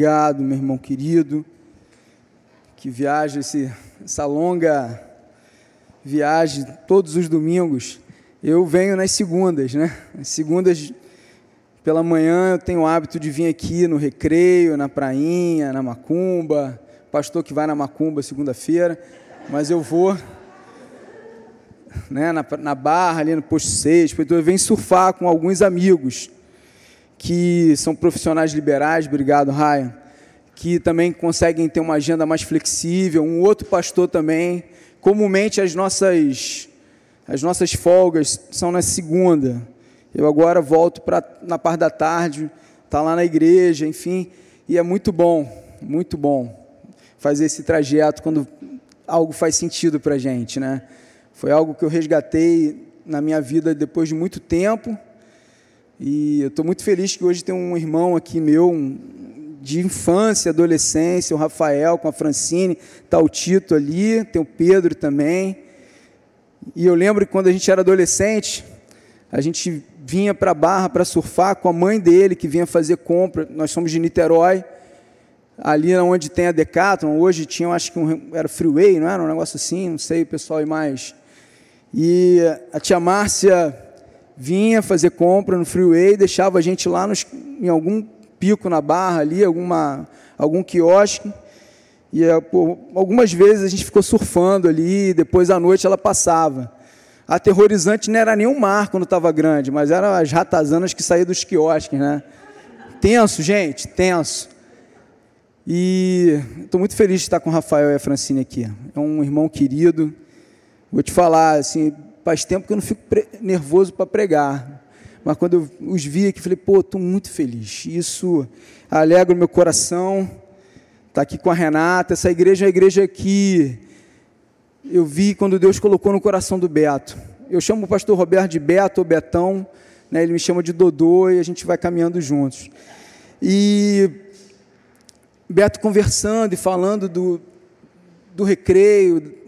Obrigado, meu irmão querido, que viaja esse, essa longa viagem todos os domingos. Eu venho nas segundas, né? As segundas pela manhã eu tenho o hábito de vir aqui no recreio, na prainha, na macumba. Pastor que vai na macumba segunda-feira, mas eu vou né, na, na barra ali no posto 6, então eu venho surfar com alguns amigos que são profissionais liberais, obrigado, Ryan, que também conseguem ter uma agenda mais flexível, um outro pastor também. Comumente as nossas as nossas folgas são na segunda. Eu agora volto para na parte da tarde, tá lá na igreja, enfim, e é muito bom, muito bom fazer esse trajeto quando algo faz sentido para gente, né? Foi algo que eu resgatei na minha vida depois de muito tempo e eu estou muito feliz que hoje tem um irmão aqui meu, um, de infância, adolescência, o Rafael com a Francine, está o Tito ali, tem o Pedro também. E eu lembro que quando a gente era adolescente, a gente vinha para a Barra para surfar com a mãe dele, que vinha fazer compra. Nós somos de Niterói, ali onde tem a Decathlon. Hoje tinha, acho que um, era Freeway, não era? Um negócio assim, não sei, o pessoal e mais. E a tia Márcia vinha fazer compra no freeway, deixava a gente lá nos, em algum pico na barra ali, alguma, algum quiosque. E eh, algumas vezes a gente ficou surfando ali, depois à noite ela passava. Aterrorizante não era o mar quando estava grande, mas eram as ratazanas que saíam dos quiosques, né? Tenso, gente, tenso. E estou muito feliz de estar com o Rafael e a Francine aqui. É um irmão querido. Vou te falar, assim, Faz tempo que eu não fico nervoso para pregar. Mas quando eu os vi aqui, falei, pô, estou muito feliz. Isso alegra o meu coração. Estar tá aqui com a Renata. Essa igreja é a igreja que eu vi quando Deus colocou no coração do Beto. Eu chamo o pastor Roberto de Beto ou Betão. Né, ele me chama de Dodô e a gente vai caminhando juntos. E Beto conversando e falando do, do recreio,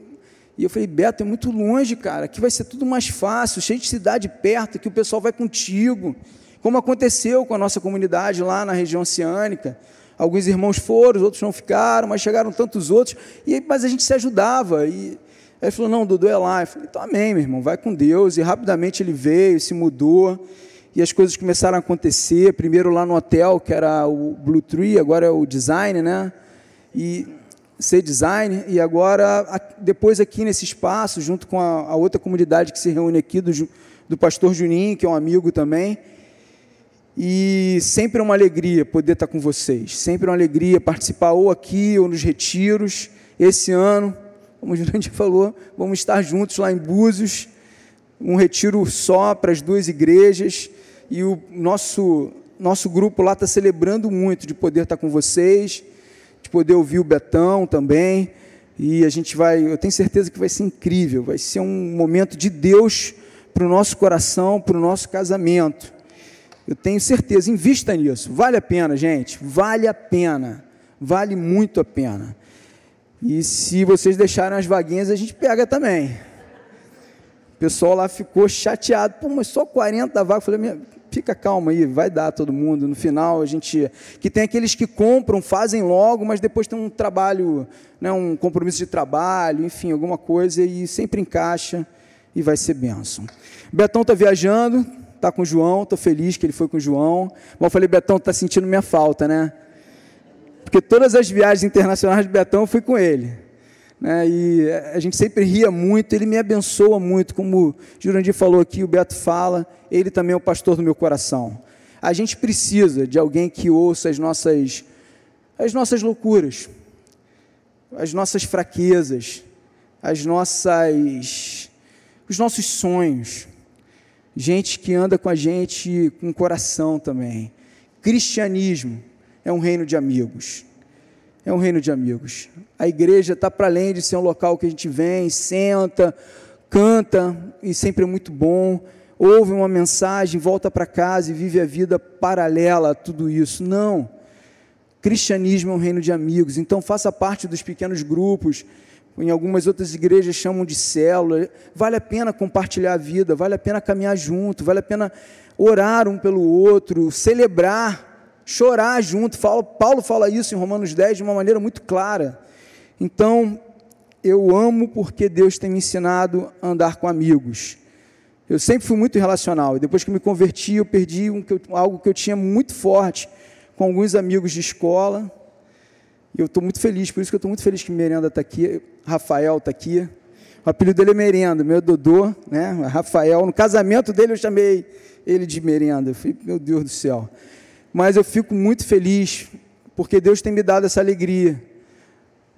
e eu falei, Beto, é muito longe, cara. Aqui vai ser tudo mais fácil, cheio de cidade perto, que o pessoal vai contigo. Como aconteceu com a nossa comunidade lá na região oceânica. Alguns irmãos foram, outros não ficaram, mas chegaram tantos outros. E mas a gente se ajudava. E aí ele falou, não, Dudu é lá. Eu falei, então amém, meu irmão, vai com Deus. E rapidamente ele veio, se mudou. E as coisas começaram a acontecer. Primeiro lá no hotel, que era o Blue Tree, agora é o Design, né? E ser designer e agora depois aqui nesse espaço junto com a, a outra comunidade que se reúne aqui do, do pastor Juninho que é um amigo também. E sempre é uma alegria poder estar com vocês. Sempre é uma alegria participar ou aqui ou nos retiros. Esse ano como o Jurandir falou vamos estar juntos lá em Búzios. Um retiro só para as duas igrejas. E o nosso nosso grupo lá está celebrando muito de poder estar com vocês poder ouvir o Betão também. E a gente vai, eu tenho certeza que vai ser incrível, vai ser um momento de Deus para o nosso coração, para o nosso casamento. Eu tenho certeza, invista nisso, vale a pena, gente, vale a pena, vale muito a pena. E se vocês deixarem as vaguinhas, a gente pega também. O pessoal lá ficou chateado, pô, mas só 40 vagas. Eu falei, fica calma aí, vai dar todo mundo. No final, a gente. Que tem aqueles que compram, fazem logo, mas depois tem um trabalho, né, um compromisso de trabalho, enfim, alguma coisa, e sempre encaixa e vai ser benção. Betão está viajando, está com o João, estou feliz que ele foi com o João. Bom, eu falei, Betão, está sentindo minha falta, né? Porque todas as viagens internacionais de Betão eu fui com ele. Né, e a gente sempre ria muito, ele me abençoa muito, como o Jurandir falou aqui, o Beto fala, ele também é o pastor do meu coração. A gente precisa de alguém que ouça as nossas, as nossas loucuras, as nossas fraquezas, as nossas, os nossos sonhos. Gente que anda com a gente com coração também. Cristianismo é um reino de amigos é um reino de amigos. A igreja está para além de ser um local que a gente vem, senta, canta e sempre é muito bom, ouve uma mensagem, volta para casa e vive a vida paralela a tudo isso. Não. Cristianismo é um reino de amigos, então faça parte dos pequenos grupos. Em algumas outras igrejas chamam de célula. Vale a pena compartilhar a vida, vale a pena caminhar junto, vale a pena orar um pelo outro, celebrar chorar junto. Paulo fala isso em Romanos 10 de uma maneira muito clara. Então, eu amo porque Deus tem me ensinado a andar com amigos. Eu sempre fui muito relacional, e depois que me converti, eu perdi um, algo que eu tinha muito forte com alguns amigos de escola. E eu estou muito feliz, por isso que eu estou muito feliz que Merenda está aqui, Rafael está aqui. O apelido dele é Merenda, meu Dodô, né? Rafael. No casamento dele eu chamei ele de Merenda. Eu falei, meu Deus do céu. Mas eu fico muito feliz, porque Deus tem me dado essa alegria.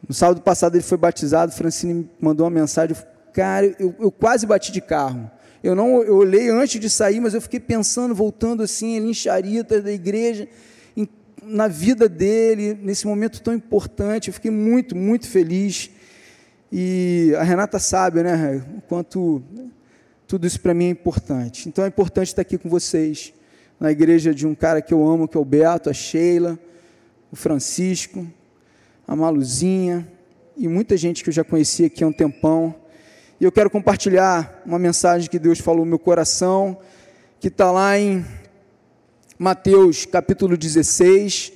No sábado passado ele foi batizado, Francine me mandou uma mensagem. Cara, eu, eu quase bati de carro. Eu não, eu olhei antes de sair, mas eu fiquei pensando, voltando assim, ele em da igreja, em, na vida dele, nesse momento tão importante. Eu fiquei muito, muito feliz. E a Renata sabe, né, o quanto tudo isso para mim é importante. Então é importante estar aqui com vocês, na igreja de um cara que eu amo, que é o Beato, a Sheila, o Francisco, a Maluzinha e muita gente que eu já conhecia aqui há um tempão. E eu quero compartilhar uma mensagem que Deus falou no meu coração, que está lá em Mateus capítulo 16.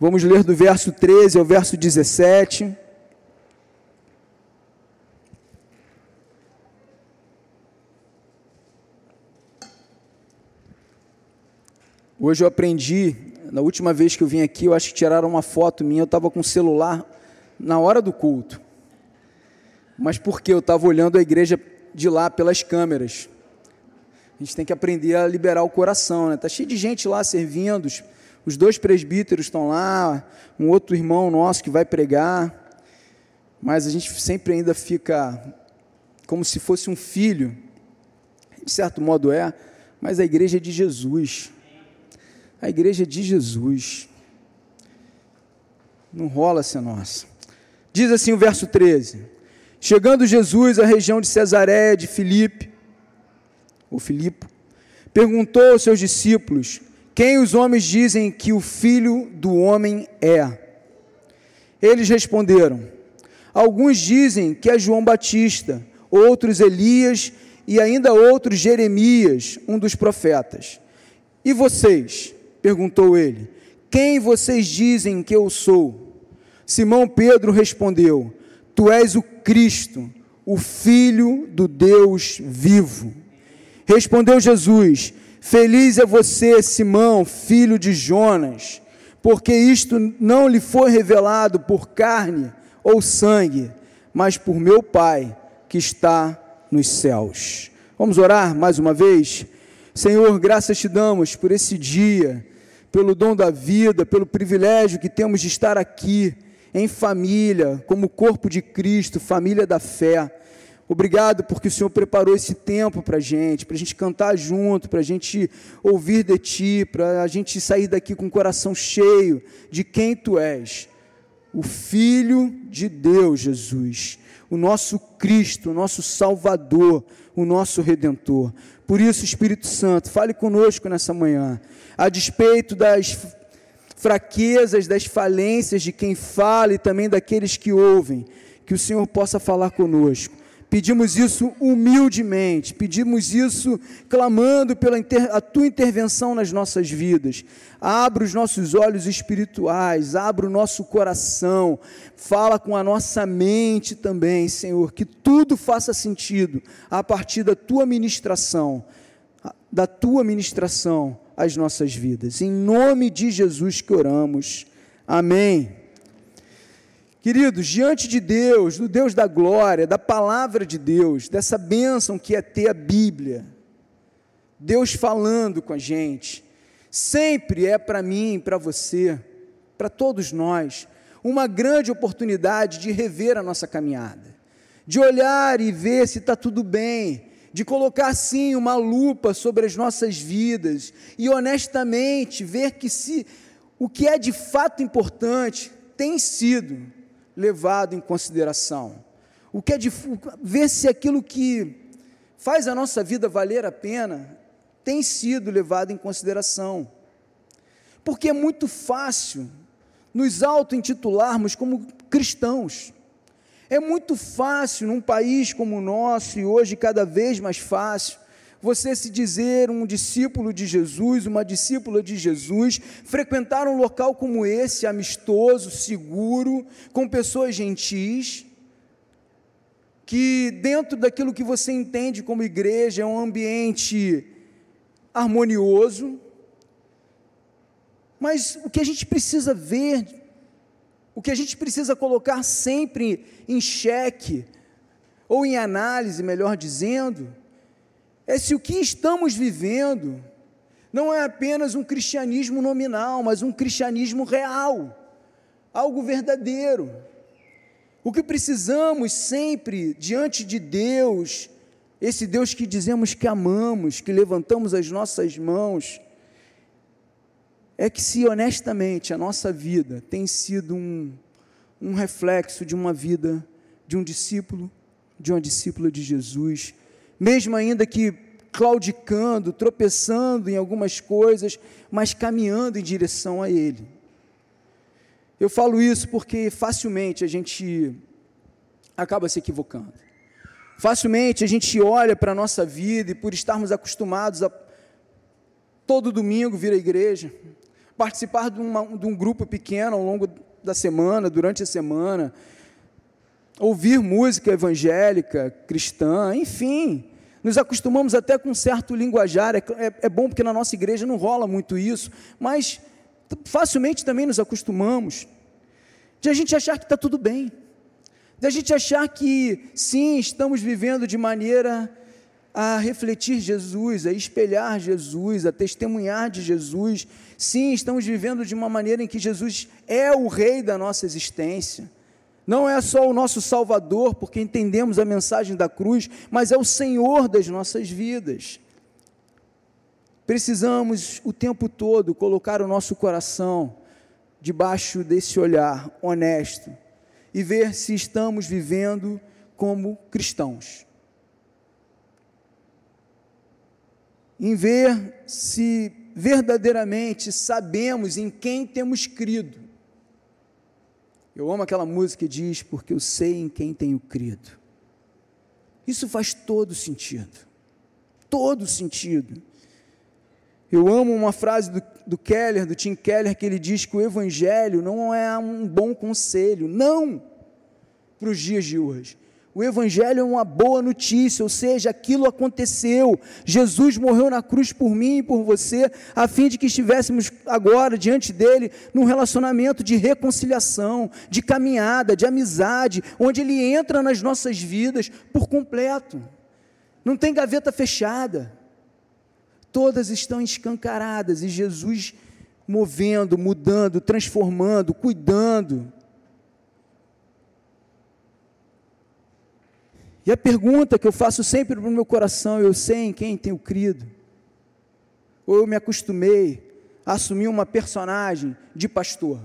Vamos ler do verso 13 ao verso 17. Hoje eu aprendi, na última vez que eu vim aqui, eu acho que tiraram uma foto minha, eu estava com o celular na hora do culto. Mas porque eu estava olhando a igreja de lá pelas câmeras. A gente tem que aprender a liberar o coração, né? Tá cheio de gente lá servindo, os dois presbíteros estão lá, um outro irmão nosso que vai pregar, mas a gente sempre ainda fica como se fosse um filho, de certo modo é, mas a igreja é de Jesus a igreja de Jesus. Não rola ser nossa. Diz assim o verso 13: Chegando Jesus à região de Cesareia de Filipe, ou Filipe, perguntou aos seus discípulos: Quem os homens dizem que o filho do homem é? Eles responderam: Alguns dizem que é João Batista, outros Elias e ainda outros Jeremias, um dos profetas. E vocês? Perguntou ele: Quem vocês dizem que eu sou? Simão Pedro respondeu: Tu és o Cristo, o Filho do Deus vivo. Respondeu Jesus: Feliz é você, Simão, filho de Jonas, porque isto não lhe foi revelado por carne ou sangue, mas por meu Pai que está nos céus. Vamos orar mais uma vez? Senhor, graças te damos por esse dia pelo dom da vida, pelo privilégio que temos de estar aqui em família, como corpo de Cristo, família da fé. Obrigado porque o Senhor preparou esse tempo para a gente, para a gente cantar junto, para a gente ouvir de Ti, para a gente sair daqui com o coração cheio de quem Tu és, o Filho de Deus, Jesus, o nosso Cristo, o nosso Salvador, o nosso Redentor. Por isso, Espírito Santo, fale conosco nessa manhã a despeito das fraquezas, das falências de quem fala e também daqueles que ouvem, que o Senhor possa falar conosco. Pedimos isso humildemente, pedimos isso clamando pela inter, a tua intervenção nas nossas vidas. Abra os nossos olhos espirituais, abra o nosso coração, fala com a nossa mente também, Senhor, que tudo faça sentido a partir da tua ministração, da tua ministração as nossas vidas. Em nome de Jesus que oramos. Amém. Queridos, diante de Deus, do Deus da glória, da palavra de Deus, dessa bênção que é ter a Bíblia, Deus falando com a gente, sempre é para mim, para você, para todos nós, uma grande oportunidade de rever a nossa caminhada, de olhar e ver se está tudo bem, de colocar sim uma lupa sobre as nossas vidas e honestamente ver que se o que é de fato importante tem sido levado em consideração. O que é ver se aquilo que faz a nossa vida valer a pena tem sido levado em consideração. Porque é muito fácil nos auto-intitularmos como cristãos. É muito fácil num país como o nosso, e hoje cada vez mais fácil, você se dizer um discípulo de Jesus, uma discípula de Jesus, frequentar um local como esse, amistoso, seguro, com pessoas gentis, que dentro daquilo que você entende como igreja é um ambiente harmonioso, mas o que a gente precisa ver, o que a gente precisa colocar sempre em xeque, ou em análise, melhor dizendo, é se o que estamos vivendo não é apenas um cristianismo nominal, mas um cristianismo real, algo verdadeiro. O que precisamos sempre diante de Deus, esse Deus que dizemos que amamos, que levantamos as nossas mãos, é que se honestamente a nossa vida tem sido um, um reflexo de uma vida de um discípulo, de uma discípula de Jesus, mesmo ainda que claudicando, tropeçando em algumas coisas, mas caminhando em direção a Ele. Eu falo isso porque facilmente a gente acaba se equivocando. Facilmente a gente olha para a nossa vida e por estarmos acostumados a todo domingo vir à igreja, participar de, uma, de um grupo pequeno ao longo da semana, durante a semana, ouvir música evangélica, cristã, enfim, nos acostumamos até com um certo linguajar, é, é, é, bom porque na nossa igreja não rola muito isso, mas facilmente também nos acostumamos, de a gente achar que está tudo bem, de a gente achar que sim, estamos vivendo de maneira a refletir Jesus, a espelhar Jesus, a testemunhar de Jesus. Sim, estamos vivendo de uma maneira em que Jesus é o Rei da nossa existência. Não é só o nosso Salvador, porque entendemos a mensagem da cruz, mas é o Senhor das nossas vidas. Precisamos o tempo todo colocar o nosso coração debaixo desse olhar honesto e ver se estamos vivendo como cristãos. Em ver se verdadeiramente sabemos em quem temos crido eu amo aquela música que diz, porque eu sei em quem tenho crido. Isso faz todo sentido. Todo sentido. Eu amo uma frase do, do Keller, do Tim Keller, que ele diz que o Evangelho não é um bom conselho. Não! Para os dias de hoje. O Evangelho é uma boa notícia, ou seja, aquilo aconteceu. Jesus morreu na cruz por mim e por você, a fim de que estivéssemos agora diante dele num relacionamento de reconciliação, de caminhada, de amizade, onde ele entra nas nossas vidas por completo. Não tem gaveta fechada. Todas estão escancaradas e Jesus movendo, mudando, transformando, cuidando E a pergunta que eu faço sempre para o meu coração, eu sei em quem tenho crido, ou eu me acostumei a assumir uma personagem de pastor.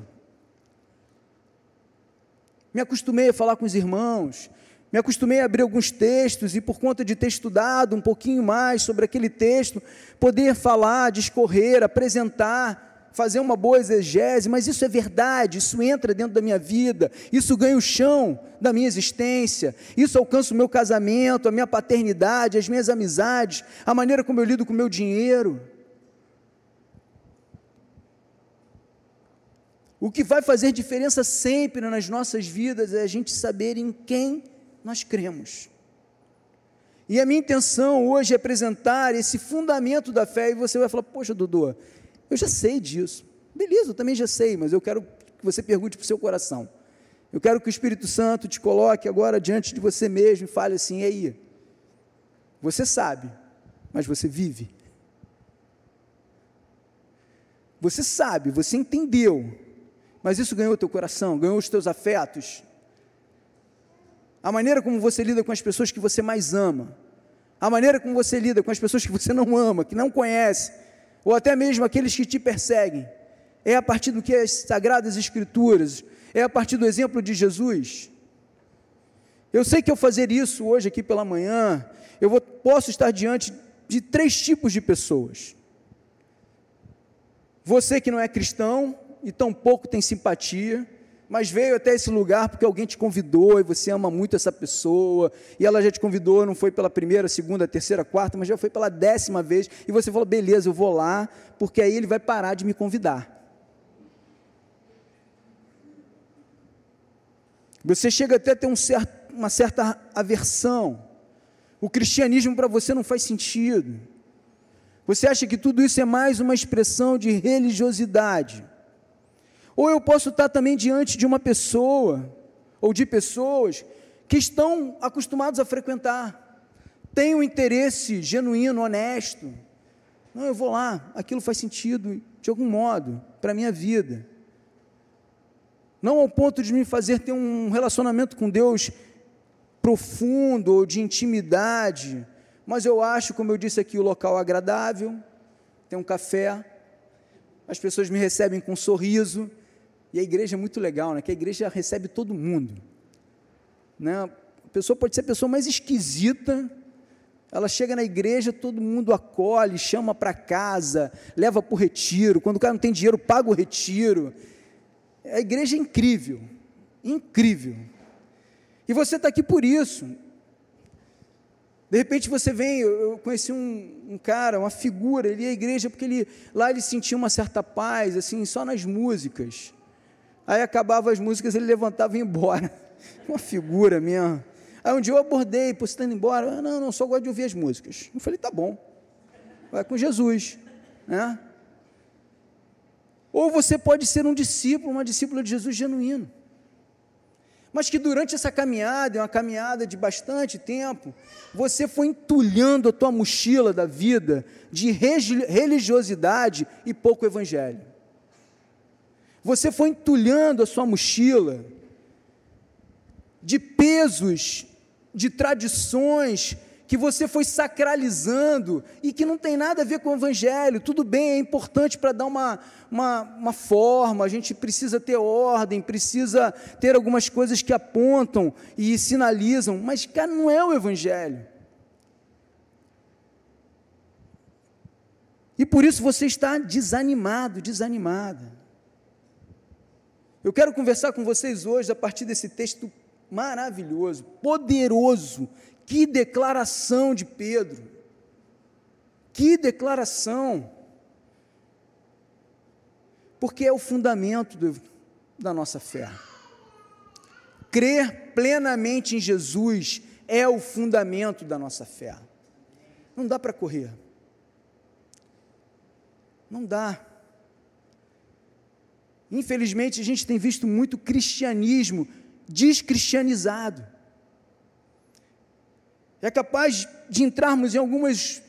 Me acostumei a falar com os irmãos, me acostumei a abrir alguns textos e, por conta de ter estudado um pouquinho mais sobre aquele texto, poder falar, discorrer, apresentar fazer uma boa exegese, mas isso é verdade, isso entra dentro da minha vida, isso ganha o chão da minha existência, isso alcança o meu casamento, a minha paternidade, as minhas amizades, a maneira como eu lido com o meu dinheiro. O que vai fazer diferença sempre nas nossas vidas é a gente saber em quem nós cremos. E a minha intenção hoje é apresentar esse fundamento da fé, e você vai falar, poxa, Dudu, eu já sei disso. Beleza, eu também já sei, mas eu quero que você pergunte para o seu coração. Eu quero que o Espírito Santo te coloque agora diante de você mesmo e fale assim: aí, você sabe, mas você vive. Você sabe, você entendeu, mas isso ganhou o teu coração, ganhou os teus afetos. A maneira como você lida com as pessoas que você mais ama, a maneira como você lida com as pessoas que você não ama, que não conhece, ou até mesmo aqueles que te perseguem, é a partir do que as sagradas escrituras, é a partir do exemplo de Jesus. Eu sei que ao fazer isso hoje aqui pela manhã, eu vou, posso estar diante de três tipos de pessoas. Você que não é cristão e tão pouco tem simpatia, mas veio até esse lugar porque alguém te convidou e você ama muito essa pessoa, e ela já te convidou, não foi pela primeira, segunda, terceira, quarta, mas já foi pela décima vez, e você falou: beleza, eu vou lá, porque aí ele vai parar de me convidar. Você chega até a ter um certo, uma certa aversão. O cristianismo para você não faz sentido. Você acha que tudo isso é mais uma expressão de religiosidade. Ou eu posso estar também diante de uma pessoa, ou de pessoas, que estão acostumados a frequentar, têm um interesse genuíno, honesto. Não, eu vou lá, aquilo faz sentido de algum modo para a minha vida. Não ao ponto de me fazer ter um relacionamento com Deus profundo ou de intimidade, mas eu acho, como eu disse aqui, o local agradável, tem um café, as pessoas me recebem com um sorriso, e a igreja é muito legal, né? Que a igreja recebe todo mundo. Né? A pessoa pode ser a pessoa mais esquisita, ela chega na igreja, todo mundo acolhe, chama para casa, leva para o retiro. Quando o cara não tem dinheiro, paga o retiro. A igreja é incrível, incrível. E você está aqui por isso. De repente você vem, eu conheci um, um, cara, uma figura, ele ia à igreja porque ele, lá ele sentia uma certa paz, assim, só nas músicas. Aí acabava as músicas, ele levantava e ia embora. Uma figura minha. Aí um dia eu abordei, pô, você está indo embora? Ah, não, não, só gosto de ouvir as músicas. Eu falei, tá bom. Vai com Jesus. Né? Ou você pode ser um discípulo, uma discípula de Jesus genuíno. Mas que durante essa caminhada, uma caminhada de bastante tempo, você foi entulhando a tua mochila da vida de religiosidade e pouco evangelho. Você foi entulhando a sua mochila de pesos, de tradições que você foi sacralizando e que não tem nada a ver com o Evangelho. Tudo bem, é importante para dar uma, uma, uma, forma, a gente precisa ter ordem, precisa ter algumas coisas que apontam e sinalizam, mas, cara, não é o Evangelho. E por isso você está desanimado, desanimada. Eu quero conversar com vocês hoje a partir desse texto maravilhoso, poderoso. Que declaração de Pedro! Que declaração! Porque é o fundamento do, da nossa fé. Crer plenamente em Jesus é o fundamento da nossa fé. Não dá para correr. Não dá. Infelizmente, a gente tem visto muito cristianismo descristianizado. É capaz de entrarmos em algumas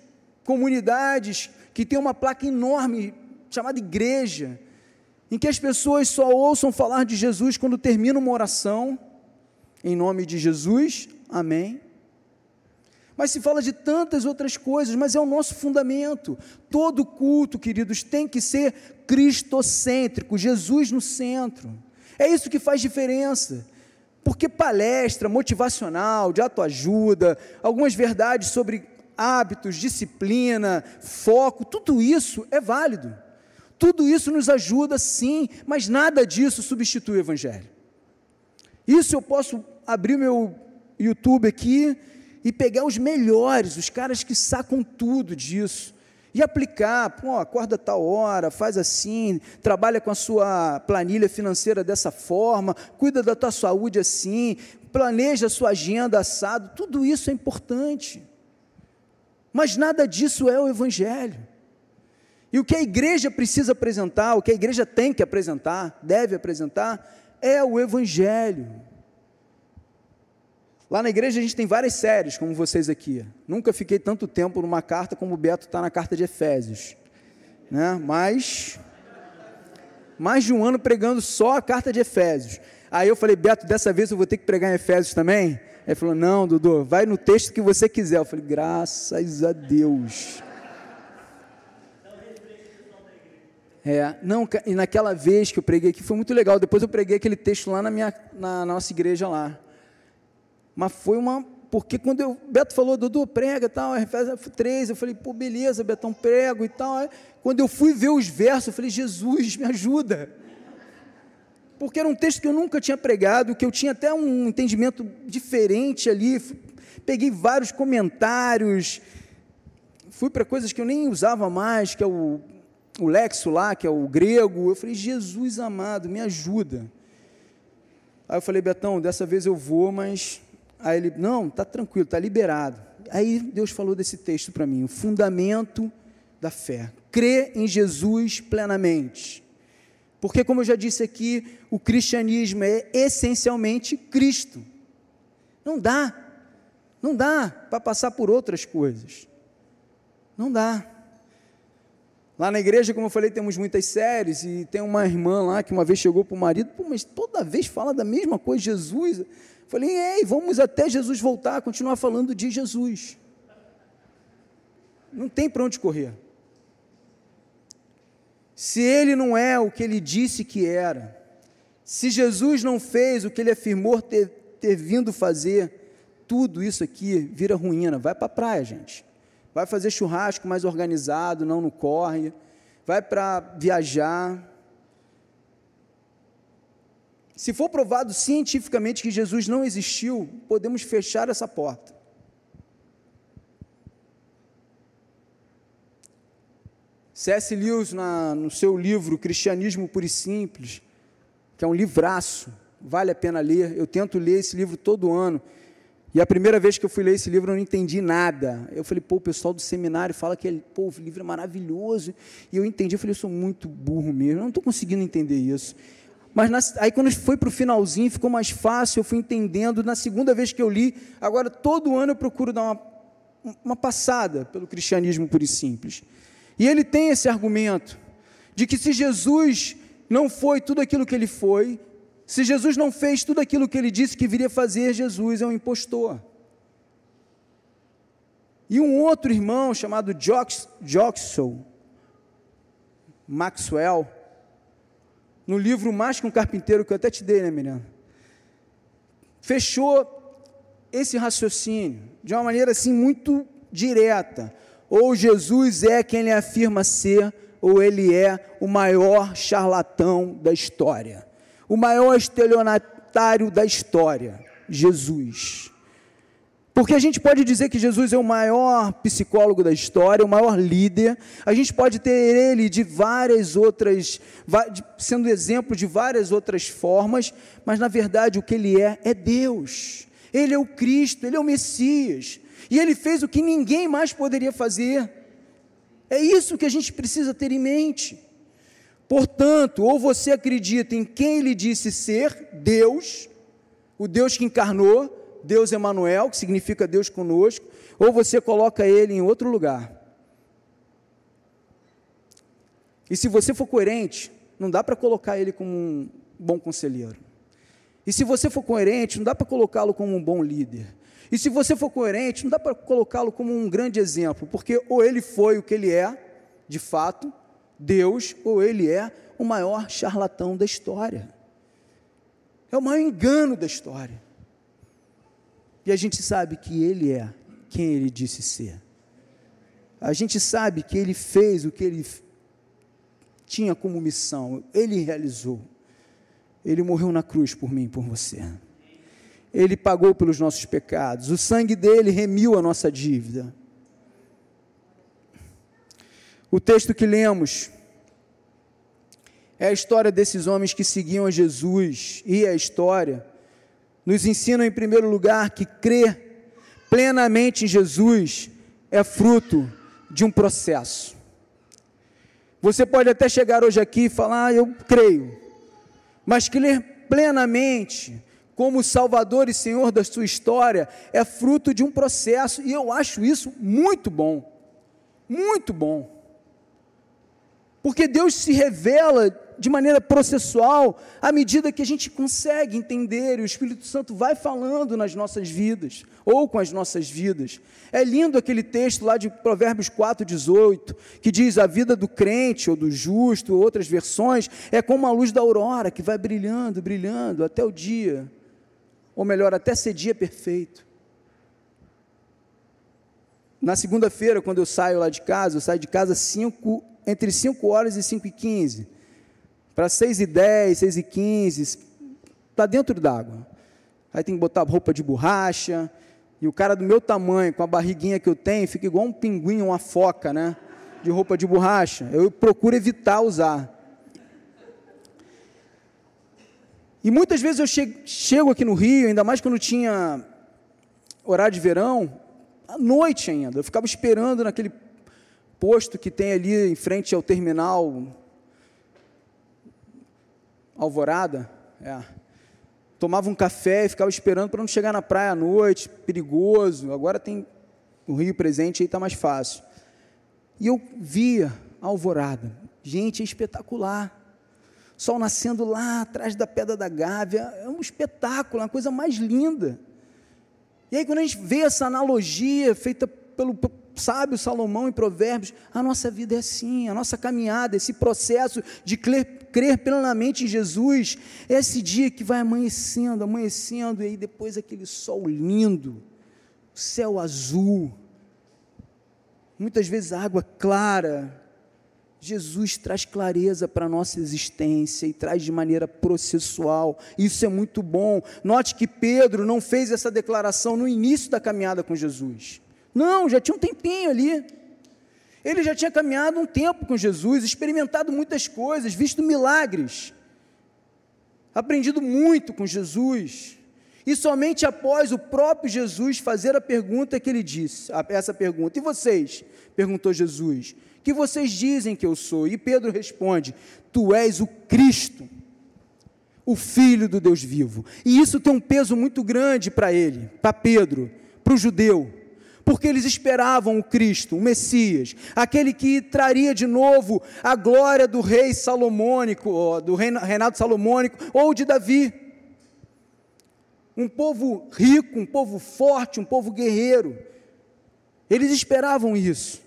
comunidades que tem uma placa enorme chamada igreja, em que as pessoas só ouçam falar de Jesus quando termina uma oração, em nome de Jesus, amém. Mas se fala de tantas outras coisas, mas é o nosso fundamento. Todo culto, queridos, tem que ser cristocêntrico, Jesus no centro. É isso que faz diferença. Porque palestra motivacional, de autoajuda, algumas verdades sobre hábitos, disciplina, foco, tudo isso é válido. Tudo isso nos ajuda sim, mas nada disso substitui o Evangelho. Isso eu posso abrir meu YouTube aqui e pegar os melhores, os caras que sacam tudo disso, e aplicar, pô, acorda tal hora, faz assim, trabalha com a sua planilha financeira dessa forma, cuida da tua saúde assim, planeja a sua agenda assado, tudo isso é importante. Mas nada disso é o Evangelho. E o que a igreja precisa apresentar, o que a igreja tem que apresentar, deve apresentar, é o Evangelho. Lá na igreja a gente tem várias séries, como vocês aqui. Nunca fiquei tanto tempo numa carta como o Beto está na carta de Efésios. Né? Mas, mais de um ano pregando só a carta de Efésios. Aí eu falei, Beto, dessa vez eu vou ter que pregar em Efésios também? Ele falou, não, Dudu, vai no texto que você quiser. Eu falei, graças a Deus. É, não, e naquela vez que eu preguei aqui foi muito legal. Depois eu preguei aquele texto lá na, minha, na nossa igreja lá. Mas foi uma. Porque quando eu, Beto falou, Dudu, prega e tal, Efésios 3, eu falei, pô, beleza, Betão, prego e tal. Quando eu fui ver os versos, eu falei, Jesus, me ajuda. porque era um texto que eu nunca tinha pregado, que eu tinha até um entendimento diferente ali. Peguei vários comentários, fui para coisas que eu nem usava mais, que é o, o lexo lá, que é o grego. Eu falei, Jesus amado, me ajuda. Aí eu falei, Betão, dessa vez eu vou, mas. Aí ele, não, está tranquilo, está liberado. Aí Deus falou desse texto para mim, o fundamento da fé. Crê em Jesus plenamente. Porque, como eu já disse aqui, o cristianismo é essencialmente Cristo. Não dá, não dá para passar por outras coisas. Não dá. Lá na igreja, como eu falei, temos muitas séries, e tem uma irmã lá que uma vez chegou para o marido, mas toda vez fala da mesma coisa, Jesus. Falei, ei, vamos até Jesus voltar, continuar falando de Jesus. Não tem para onde correr. Se ele não é o que ele disse que era, se Jesus não fez o que ele afirmou ter, ter vindo fazer, tudo isso aqui vira ruína. Vai para a praia, gente. Vai fazer churrasco mais organizado, não no corre. Vai para viajar. Se for provado cientificamente que Jesus não existiu, podemos fechar essa porta. C.S. Lewis, na, no seu livro Cristianismo Puro e Simples, que é um livraço, vale a pena ler. Eu tento ler esse livro todo ano. E a primeira vez que eu fui ler esse livro, eu não entendi nada. Eu falei, pô, o pessoal do seminário fala que ele, pô, o livro é maravilhoso. E eu entendi, eu falei, eu sou muito burro mesmo, eu não estou conseguindo entender isso. Mas na, aí quando foi para o finalzinho, ficou mais fácil, eu fui entendendo. Na segunda vez que eu li, agora todo ano eu procuro dar uma, uma passada pelo cristianismo puro e simples. E ele tem esse argumento de que se Jesus não foi tudo aquilo que ele foi, se Jesus não fez tudo aquilo que ele disse que viria fazer, Jesus é um impostor. E um outro irmão chamado Joxel Maxwell, no livro Mais que um Carpinteiro, que eu até te dei, né, Miriam? Fechou esse raciocínio de uma maneira assim muito direta. Ou Jesus é quem ele afirma ser, ou ele é o maior charlatão da história, o maior estelionatário da história, Jesus. Porque a gente pode dizer que Jesus é o maior psicólogo da história, o maior líder, a gente pode ter ele de várias outras, sendo exemplo de várias outras formas, mas na verdade o que ele é é Deus, ele é o Cristo, ele é o Messias, e ele fez o que ninguém mais poderia fazer. É isso que a gente precisa ter em mente. Portanto, ou você acredita em quem ele disse ser, Deus, o Deus que encarnou, Deus Emanuel, que significa Deus conosco, ou você coloca ele em outro lugar. E se você for coerente, não dá para colocar ele como um bom conselheiro. E se você for coerente, não dá para colocá-lo como um bom líder. E se você for coerente, não dá para colocá-lo como um grande exemplo, porque ou ele foi o que ele é, de fato, Deus, ou ele é o maior charlatão da história. É o maior engano da história. E a gente sabe que ele é quem ele disse ser. A gente sabe que ele fez o que ele tinha como missão, ele realizou. Ele morreu na cruz por mim e por você. Ele pagou pelos nossos pecados, o sangue dele remiu a nossa dívida. O texto que lemos é a história desses homens que seguiam a Jesus, e a história nos ensina, em primeiro lugar, que crer plenamente em Jesus é fruto de um processo. Você pode até chegar hoje aqui e falar, ah, eu creio, mas crer plenamente como Salvador e Senhor da sua história é fruto de um processo, e eu acho isso muito bom. Muito bom. Porque Deus se revela de maneira processual à medida que a gente consegue entender e o Espírito Santo vai falando nas nossas vidas ou com as nossas vidas. É lindo aquele texto lá de Provérbios 4:18, que diz: "A vida do crente ou do justo, ou outras versões, é como a luz da aurora que vai brilhando, brilhando até o dia ou melhor, até ser dia perfeito. Na segunda-feira, quando eu saio lá de casa, eu saio de casa cinco, entre 5 horas e 5 e 15, para 6 e 10, 6 e 15, está dentro d'água. Aí tem que botar roupa de borracha, e o cara do meu tamanho, com a barriguinha que eu tenho, fica igual um pinguim, uma foca, né? De roupa de borracha. Eu procuro evitar usar. E muitas vezes eu chego aqui no Rio, ainda mais quando tinha horário de verão, à noite ainda. Eu ficava esperando naquele posto que tem ali em frente ao terminal Alvorada. É tomava um café e ficava esperando para não chegar na praia à noite, perigoso. Agora tem o Rio presente, aí está mais fácil. E eu via a alvorada. Gente, é espetacular. Sol nascendo lá atrás da Pedra da Gávea, é um espetáculo, é uma coisa mais linda. E aí, quando a gente vê essa analogia feita pelo sábio Salomão em Provérbios, a nossa vida é assim, a nossa caminhada, esse processo de crer, crer plenamente em Jesus, é esse dia que vai amanhecendo, amanhecendo, e aí depois aquele sol lindo, céu azul, muitas vezes água clara. Jesus traz clareza para a nossa existência e traz de maneira processual. Isso é muito bom. Note que Pedro não fez essa declaração no início da caminhada com Jesus. Não, já tinha um tempinho ali. Ele já tinha caminhado um tempo com Jesus, experimentado muitas coisas, visto milagres, aprendido muito com Jesus. E somente após o próprio Jesus fazer a pergunta que ele disse, essa pergunta, e vocês? perguntou Jesus, que vocês dizem que eu sou? E Pedro responde: Tu és o Cristo, o Filho do Deus vivo. E isso tem um peso muito grande para ele, para Pedro, para o judeu porque eles esperavam o Cristo, o Messias, aquele que traria de novo a glória do rei salomônico, do reinado salomônico ou de Davi. Um povo rico, um povo forte, um povo guerreiro. Eles esperavam isso.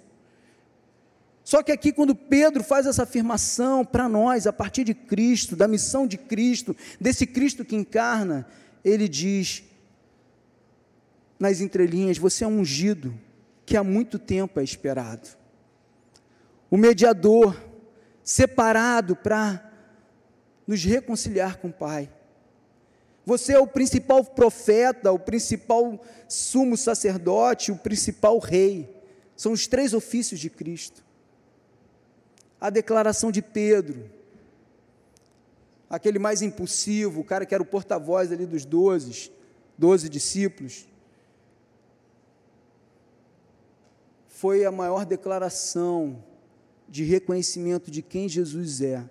Só que aqui, quando Pedro faz essa afirmação para nós, a partir de Cristo, da missão de Cristo, desse Cristo que encarna, ele diz: nas entrelinhas, você é um ungido que há muito tempo é esperado. O mediador separado para nos reconciliar com o Pai. Você é o principal profeta, o principal sumo sacerdote, o principal rei. São os três ofícios de Cristo. A declaração de Pedro, aquele mais impulsivo, o cara que era o porta-voz ali dos doze, doze discípulos. Foi a maior declaração de reconhecimento de quem Jesus é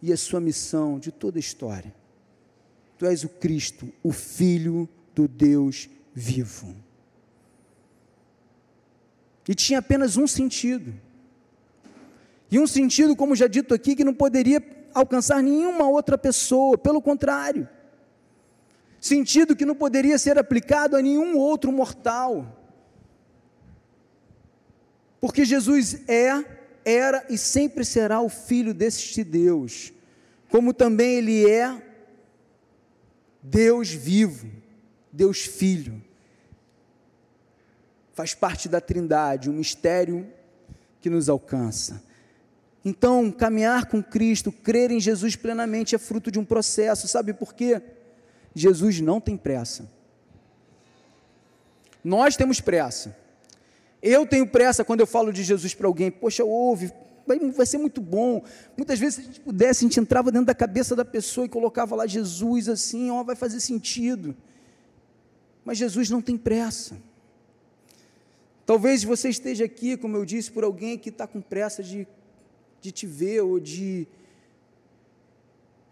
e a sua missão de toda a história. Tu és o Cristo, o Filho do Deus vivo. E tinha apenas um sentido. E um sentido, como já dito aqui, que não poderia alcançar nenhuma outra pessoa, pelo contrário. Sentido que não poderia ser aplicado a nenhum outro mortal porque Jesus é, era e sempre será o Filho deste Deus, como também Ele é Deus vivo, Deus Filho. Faz parte da Trindade, um mistério que nos alcança. Então, caminhar com Cristo, crer em Jesus plenamente é fruto de um processo, sabe por quê? Jesus não tem pressa. Nós temos pressa. Eu tenho pressa quando eu falo de Jesus para alguém, poxa, ouve, vai, vai ser muito bom. Muitas vezes, se a gente pudesse, a gente entrava dentro da cabeça da pessoa e colocava lá Jesus assim, ó, vai fazer sentido. Mas Jesus não tem pressa. Talvez você esteja aqui, como eu disse, por alguém que está com pressa de, de te ver ou de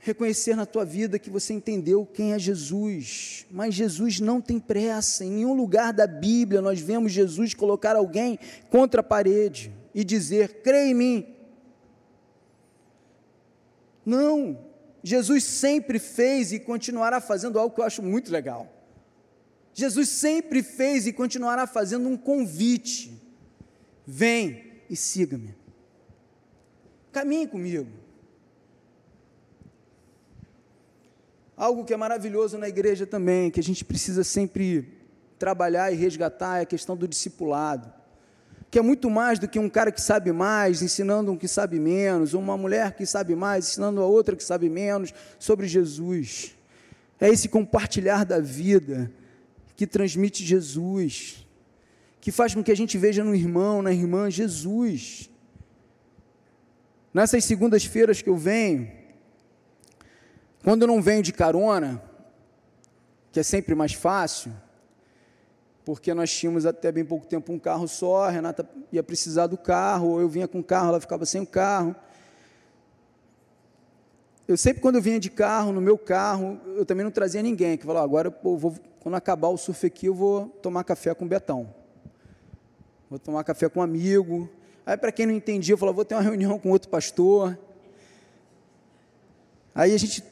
reconhecer na tua vida que você entendeu quem é Jesus. Mas Jesus não tem pressa. Em nenhum lugar da Bíblia nós vemos Jesus colocar alguém contra a parede e dizer: "Crê em mim". Não. Jesus sempre fez e continuará fazendo algo que eu acho muito legal. Jesus sempre fez e continuará fazendo um convite. Vem e siga-me. Caminhe comigo. Algo que é maravilhoso na igreja também, que a gente precisa sempre trabalhar e resgatar, é a questão do discipulado. que é muito mais do que um cara que sabe mais ensinando um que sabe menos, ou uma mulher que sabe mais ensinando a outra que sabe menos sobre Jesus. É esse compartilhar da vida que transmite Jesus, que faz com que a gente veja no irmão, na irmã, Jesus. Nessas segundas-feiras que eu venho, quando eu não venho de carona, que é sempre mais fácil, porque nós tínhamos até bem pouco tempo um carro só, a Renata ia precisar do carro, ou eu vinha com o carro, ela ficava sem o carro. Eu sempre, quando eu vinha de carro, no meu carro, eu também não trazia ninguém, que falava, agora vou, quando acabar o surf aqui, eu vou tomar café com o Betão. Vou tomar café com um amigo. Aí, para quem não entendia, eu falava, vou ter uma reunião com outro pastor. Aí a gente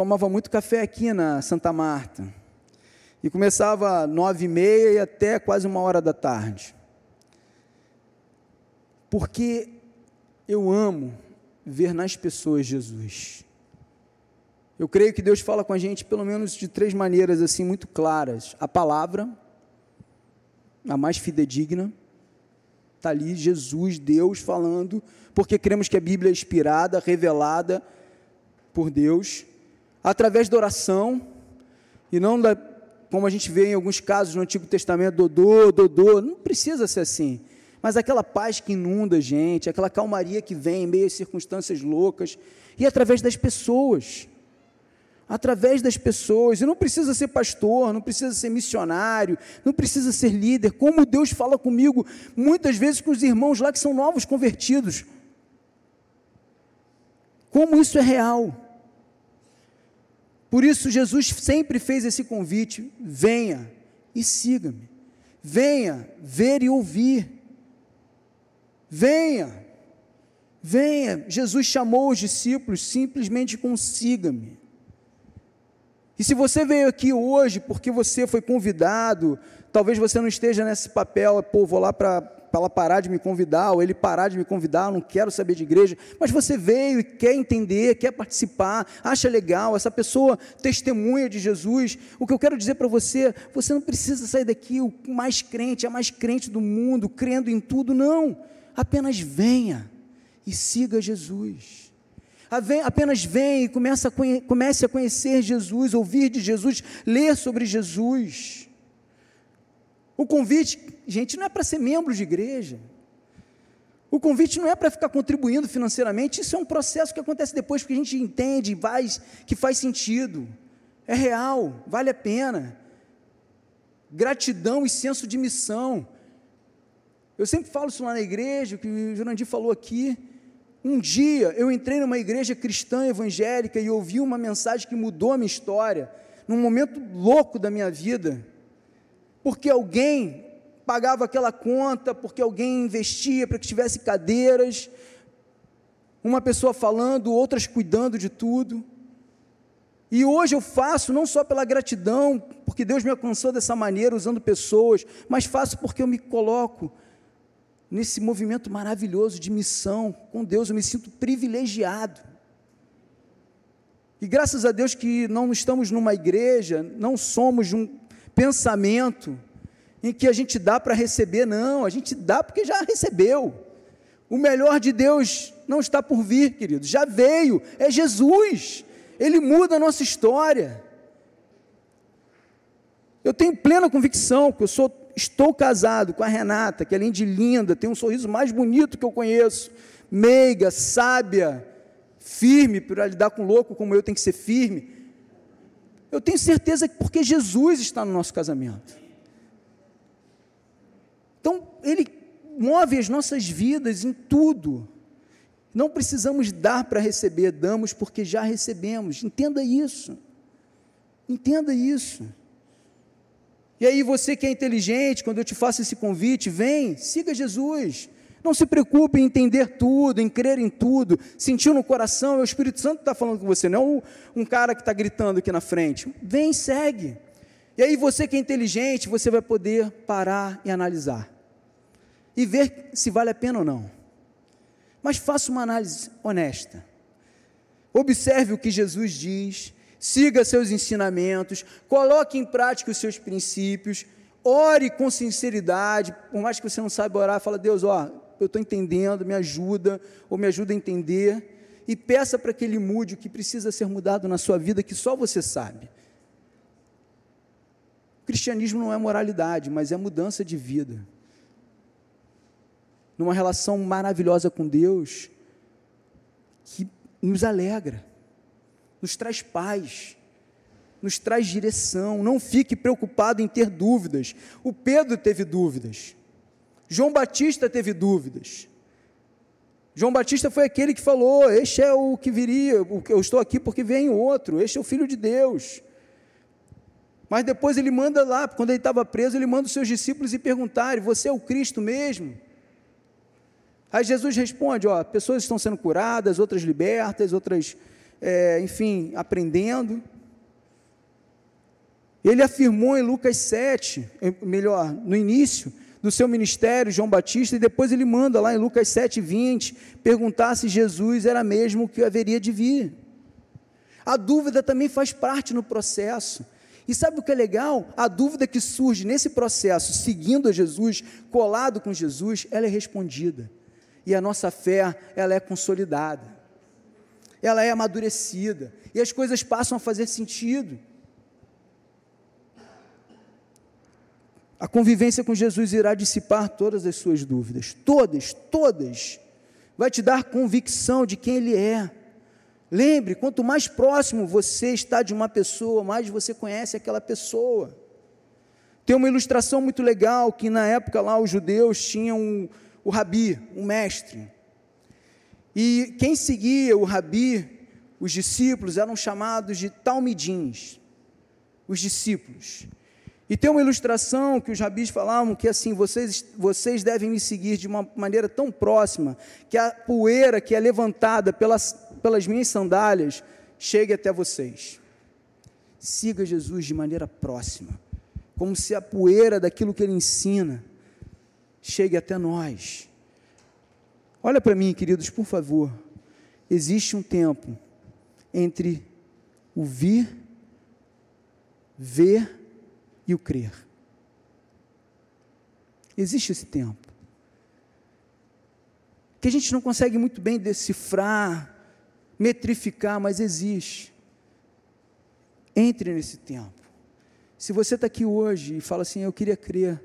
tomava muito café aqui na Santa Marta. E começava nove e meia e até quase uma hora da tarde. Porque eu amo ver nas pessoas Jesus. Eu creio que Deus fala com a gente pelo menos de três maneiras assim muito claras. A palavra, a mais fidedigna, está ali Jesus, Deus falando, porque cremos que a Bíblia é inspirada, revelada por Deus, através da oração, e não da como a gente vê em alguns casos no Antigo Testamento, Dodô, Dodô, não precisa ser assim. Mas aquela paz que inunda a gente, aquela calmaria que vem em meio às circunstâncias loucas, e através das pessoas. Através das pessoas, e não precisa ser pastor, não precisa ser missionário, não precisa ser líder, como Deus fala comigo, muitas vezes com os irmãos lá que são novos convertidos. Como isso é real. Por isso, Jesus sempre fez esse convite: venha e siga-me. Venha ver e ouvir. Venha, venha. Jesus chamou os discípulos simplesmente com siga-me. E se você veio aqui hoje porque você foi convidado, talvez você não esteja nesse papel, pô, vou lá para ela parar de me convidar, ou ele parar de me convidar, eu não quero saber de igreja, mas você veio e quer entender, quer participar, acha legal, essa pessoa testemunha de Jesus. O que eu quero dizer para você, você não precisa sair daqui o mais crente, a mais crente do mundo, crendo em tudo, não. Apenas venha e siga Jesus. Apenas venha e comece a conhecer Jesus, ouvir de Jesus, ler sobre Jesus. O convite, gente, não é para ser membro de igreja. O convite não é para ficar contribuindo financeiramente, isso é um processo que acontece depois, porque a gente entende, vai, que faz sentido, é real, vale a pena. Gratidão e senso de missão. Eu sempre falo isso lá na igreja, o que o Jurandir falou aqui. Um dia eu entrei numa igreja cristã evangélica e ouvi uma mensagem que mudou a minha história, num momento louco da minha vida porque alguém pagava aquela conta, porque alguém investia para que tivesse cadeiras, uma pessoa falando, outras cuidando de tudo. E hoje eu faço não só pela gratidão, porque Deus me alcançou dessa maneira, usando pessoas, mas faço porque eu me coloco nesse movimento maravilhoso de missão com Deus, eu me sinto privilegiado. E graças a Deus que não estamos numa igreja, não somos um pensamento em que a gente dá para receber, não, a gente dá porque já recebeu. O melhor de Deus não está por vir, querido, já veio, é Jesus, Ele muda a nossa história. Eu tenho plena convicção que eu sou, estou casado com a Renata, que além de linda, tem um sorriso mais bonito que eu conheço, meiga, sábia, firme, para lidar com louco como eu tem que ser firme. Eu tenho certeza que porque Jesus está no nosso casamento. Então, Ele move as nossas vidas em tudo. Não precisamos dar para receber, damos porque já recebemos. Entenda isso. Entenda isso. E aí, você que é inteligente, quando eu te faço esse convite, vem, siga Jesus. Não se preocupe em entender tudo, em crer em tudo, sentir no coração, é o Espírito Santo que está falando com você, não é um cara que está gritando aqui na frente. Vem, segue. E aí você que é inteligente, você vai poder parar e analisar. E ver se vale a pena ou não. Mas faça uma análise honesta. Observe o que Jesus diz, siga seus ensinamentos, coloque em prática os seus princípios, Ore com sinceridade, por mais que você não saiba orar, fala, Deus, ó, eu estou entendendo, me ajuda, ou me ajuda a entender, e peça para que Ele mude o que precisa ser mudado na sua vida, que só você sabe. O cristianismo não é moralidade, mas é mudança de vida. Numa relação maravilhosa com Deus, que nos alegra, nos traz paz, nos traz direção. Não fique preocupado em ter dúvidas. O Pedro teve dúvidas. João Batista teve dúvidas. João Batista foi aquele que falou: Este é o que viria, eu estou aqui porque vem outro, este é o Filho de Deus. Mas depois ele manda lá, quando ele estava preso, ele manda os seus discípulos e perguntarem: Você é o Cristo mesmo? Aí Jesus responde: Ó, pessoas estão sendo curadas, outras libertas, outras, é, enfim, aprendendo. Ele afirmou em Lucas 7, melhor, no início, do seu ministério, João Batista, e depois ele manda lá em Lucas 7,20 perguntar se Jesus era mesmo o que haveria de vir. A dúvida também faz parte no processo. E sabe o que é legal? A dúvida que surge nesse processo, seguindo a Jesus, colado com Jesus, ela é respondida. E a nossa fé, ela é consolidada. Ela é amadurecida. E as coisas passam a fazer sentido. A convivência com Jesus irá dissipar todas as suas dúvidas, todas, todas. Vai te dar convicção de quem Ele é. Lembre, quanto mais próximo você está de uma pessoa, mais você conhece aquela pessoa. Tem uma ilustração muito legal que na época lá os judeus tinham o rabi, um mestre. E quem seguia o rabi, os discípulos, eram chamados de talmidins, os discípulos. E tem uma ilustração que os rabis falavam que assim, vocês, vocês devem me seguir de uma maneira tão próxima que a poeira que é levantada pelas, pelas minhas sandálias chegue até vocês. Siga Jesus de maneira próxima, como se a poeira daquilo que ele ensina chegue até nós. Olha para mim, queridos, por favor. Existe um tempo entre o vir, ver e o crer. Existe esse tempo. Que a gente não consegue muito bem decifrar, metrificar, mas existe. Entre nesse tempo. Se você está aqui hoje e fala assim, eu queria crer,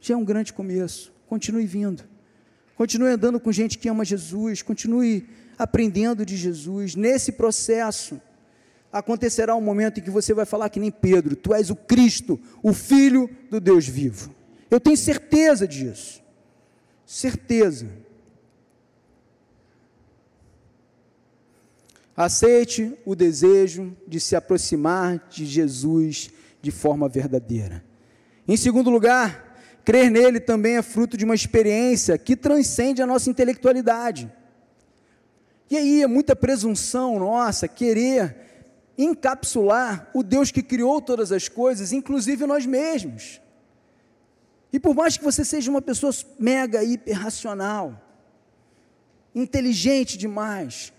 já é um grande começo. Continue vindo. Continue andando com gente que ama Jesus. Continue aprendendo de Jesus. Nesse processo, acontecerá um momento em que você vai falar que nem Pedro: Tu és o Cristo, o Filho do Deus vivo. Eu tenho certeza disso. Certeza. Aceite o desejo de se aproximar de Jesus de forma verdadeira. Em segundo lugar, crer nele também é fruto de uma experiência que transcende a nossa intelectualidade. E aí é muita presunção nossa querer encapsular o Deus que criou todas as coisas, inclusive nós mesmos. E por mais que você seja uma pessoa mega hiper racional, inteligente demais,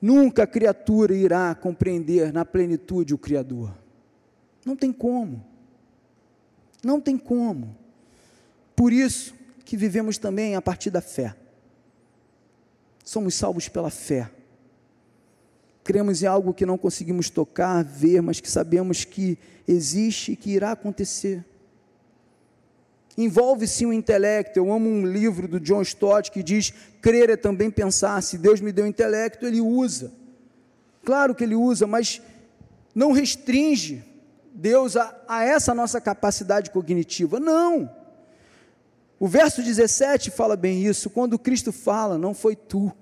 nunca a criatura irá compreender na plenitude o Criador. Não tem como. Não tem como. Por isso que vivemos também a partir da fé. Somos salvos pela fé cremos em algo que não conseguimos tocar, ver, mas que sabemos que existe e que irá acontecer. Envolve sim o intelecto. Eu amo um livro do John Stott que diz: crer é também pensar. Se Deus me deu intelecto, Ele usa. Claro que Ele usa, mas não restringe Deus a, a essa nossa capacidade cognitiva. Não. O verso 17 fala bem isso. Quando Cristo fala, não foi tu,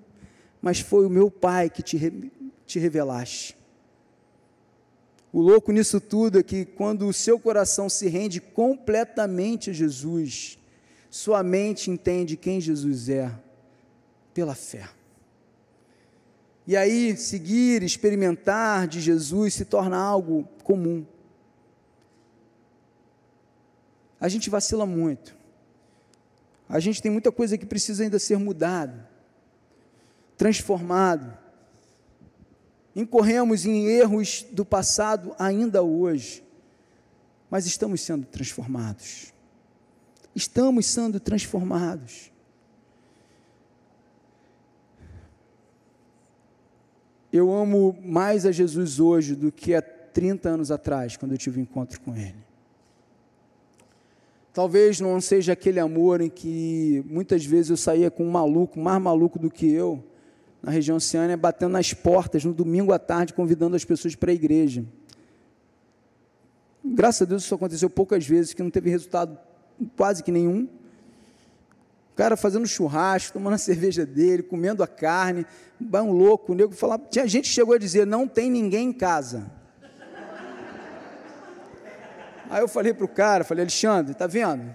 mas foi o meu Pai que te te revelaste. O louco nisso tudo é que quando o seu coração se rende completamente a Jesus, sua mente entende quem Jesus é pela fé. E aí, seguir, experimentar de Jesus se torna algo comum. A gente vacila muito. A gente tem muita coisa que precisa ainda ser mudada, transformado incorremos em erros do passado ainda hoje. mas estamos sendo transformados. Estamos sendo transformados. Eu amo mais a Jesus hoje do que há 30 anos atrás, quando eu tive um encontro com Ele. Talvez não seja aquele amor em que muitas vezes eu saía com um maluco, mais maluco do que eu, na região oceânia, batendo nas portas no domingo à tarde, convidando as pessoas para a igreja. Graças a Deus isso aconteceu poucas vezes, que não teve resultado quase que nenhum. O cara fazendo churrasco, tomando a cerveja dele, comendo a carne, um louco, o nego falava, tinha gente que chegou a dizer, não tem ninguém em casa. Aí eu falei para o cara, falei, Alexandre, tá vendo?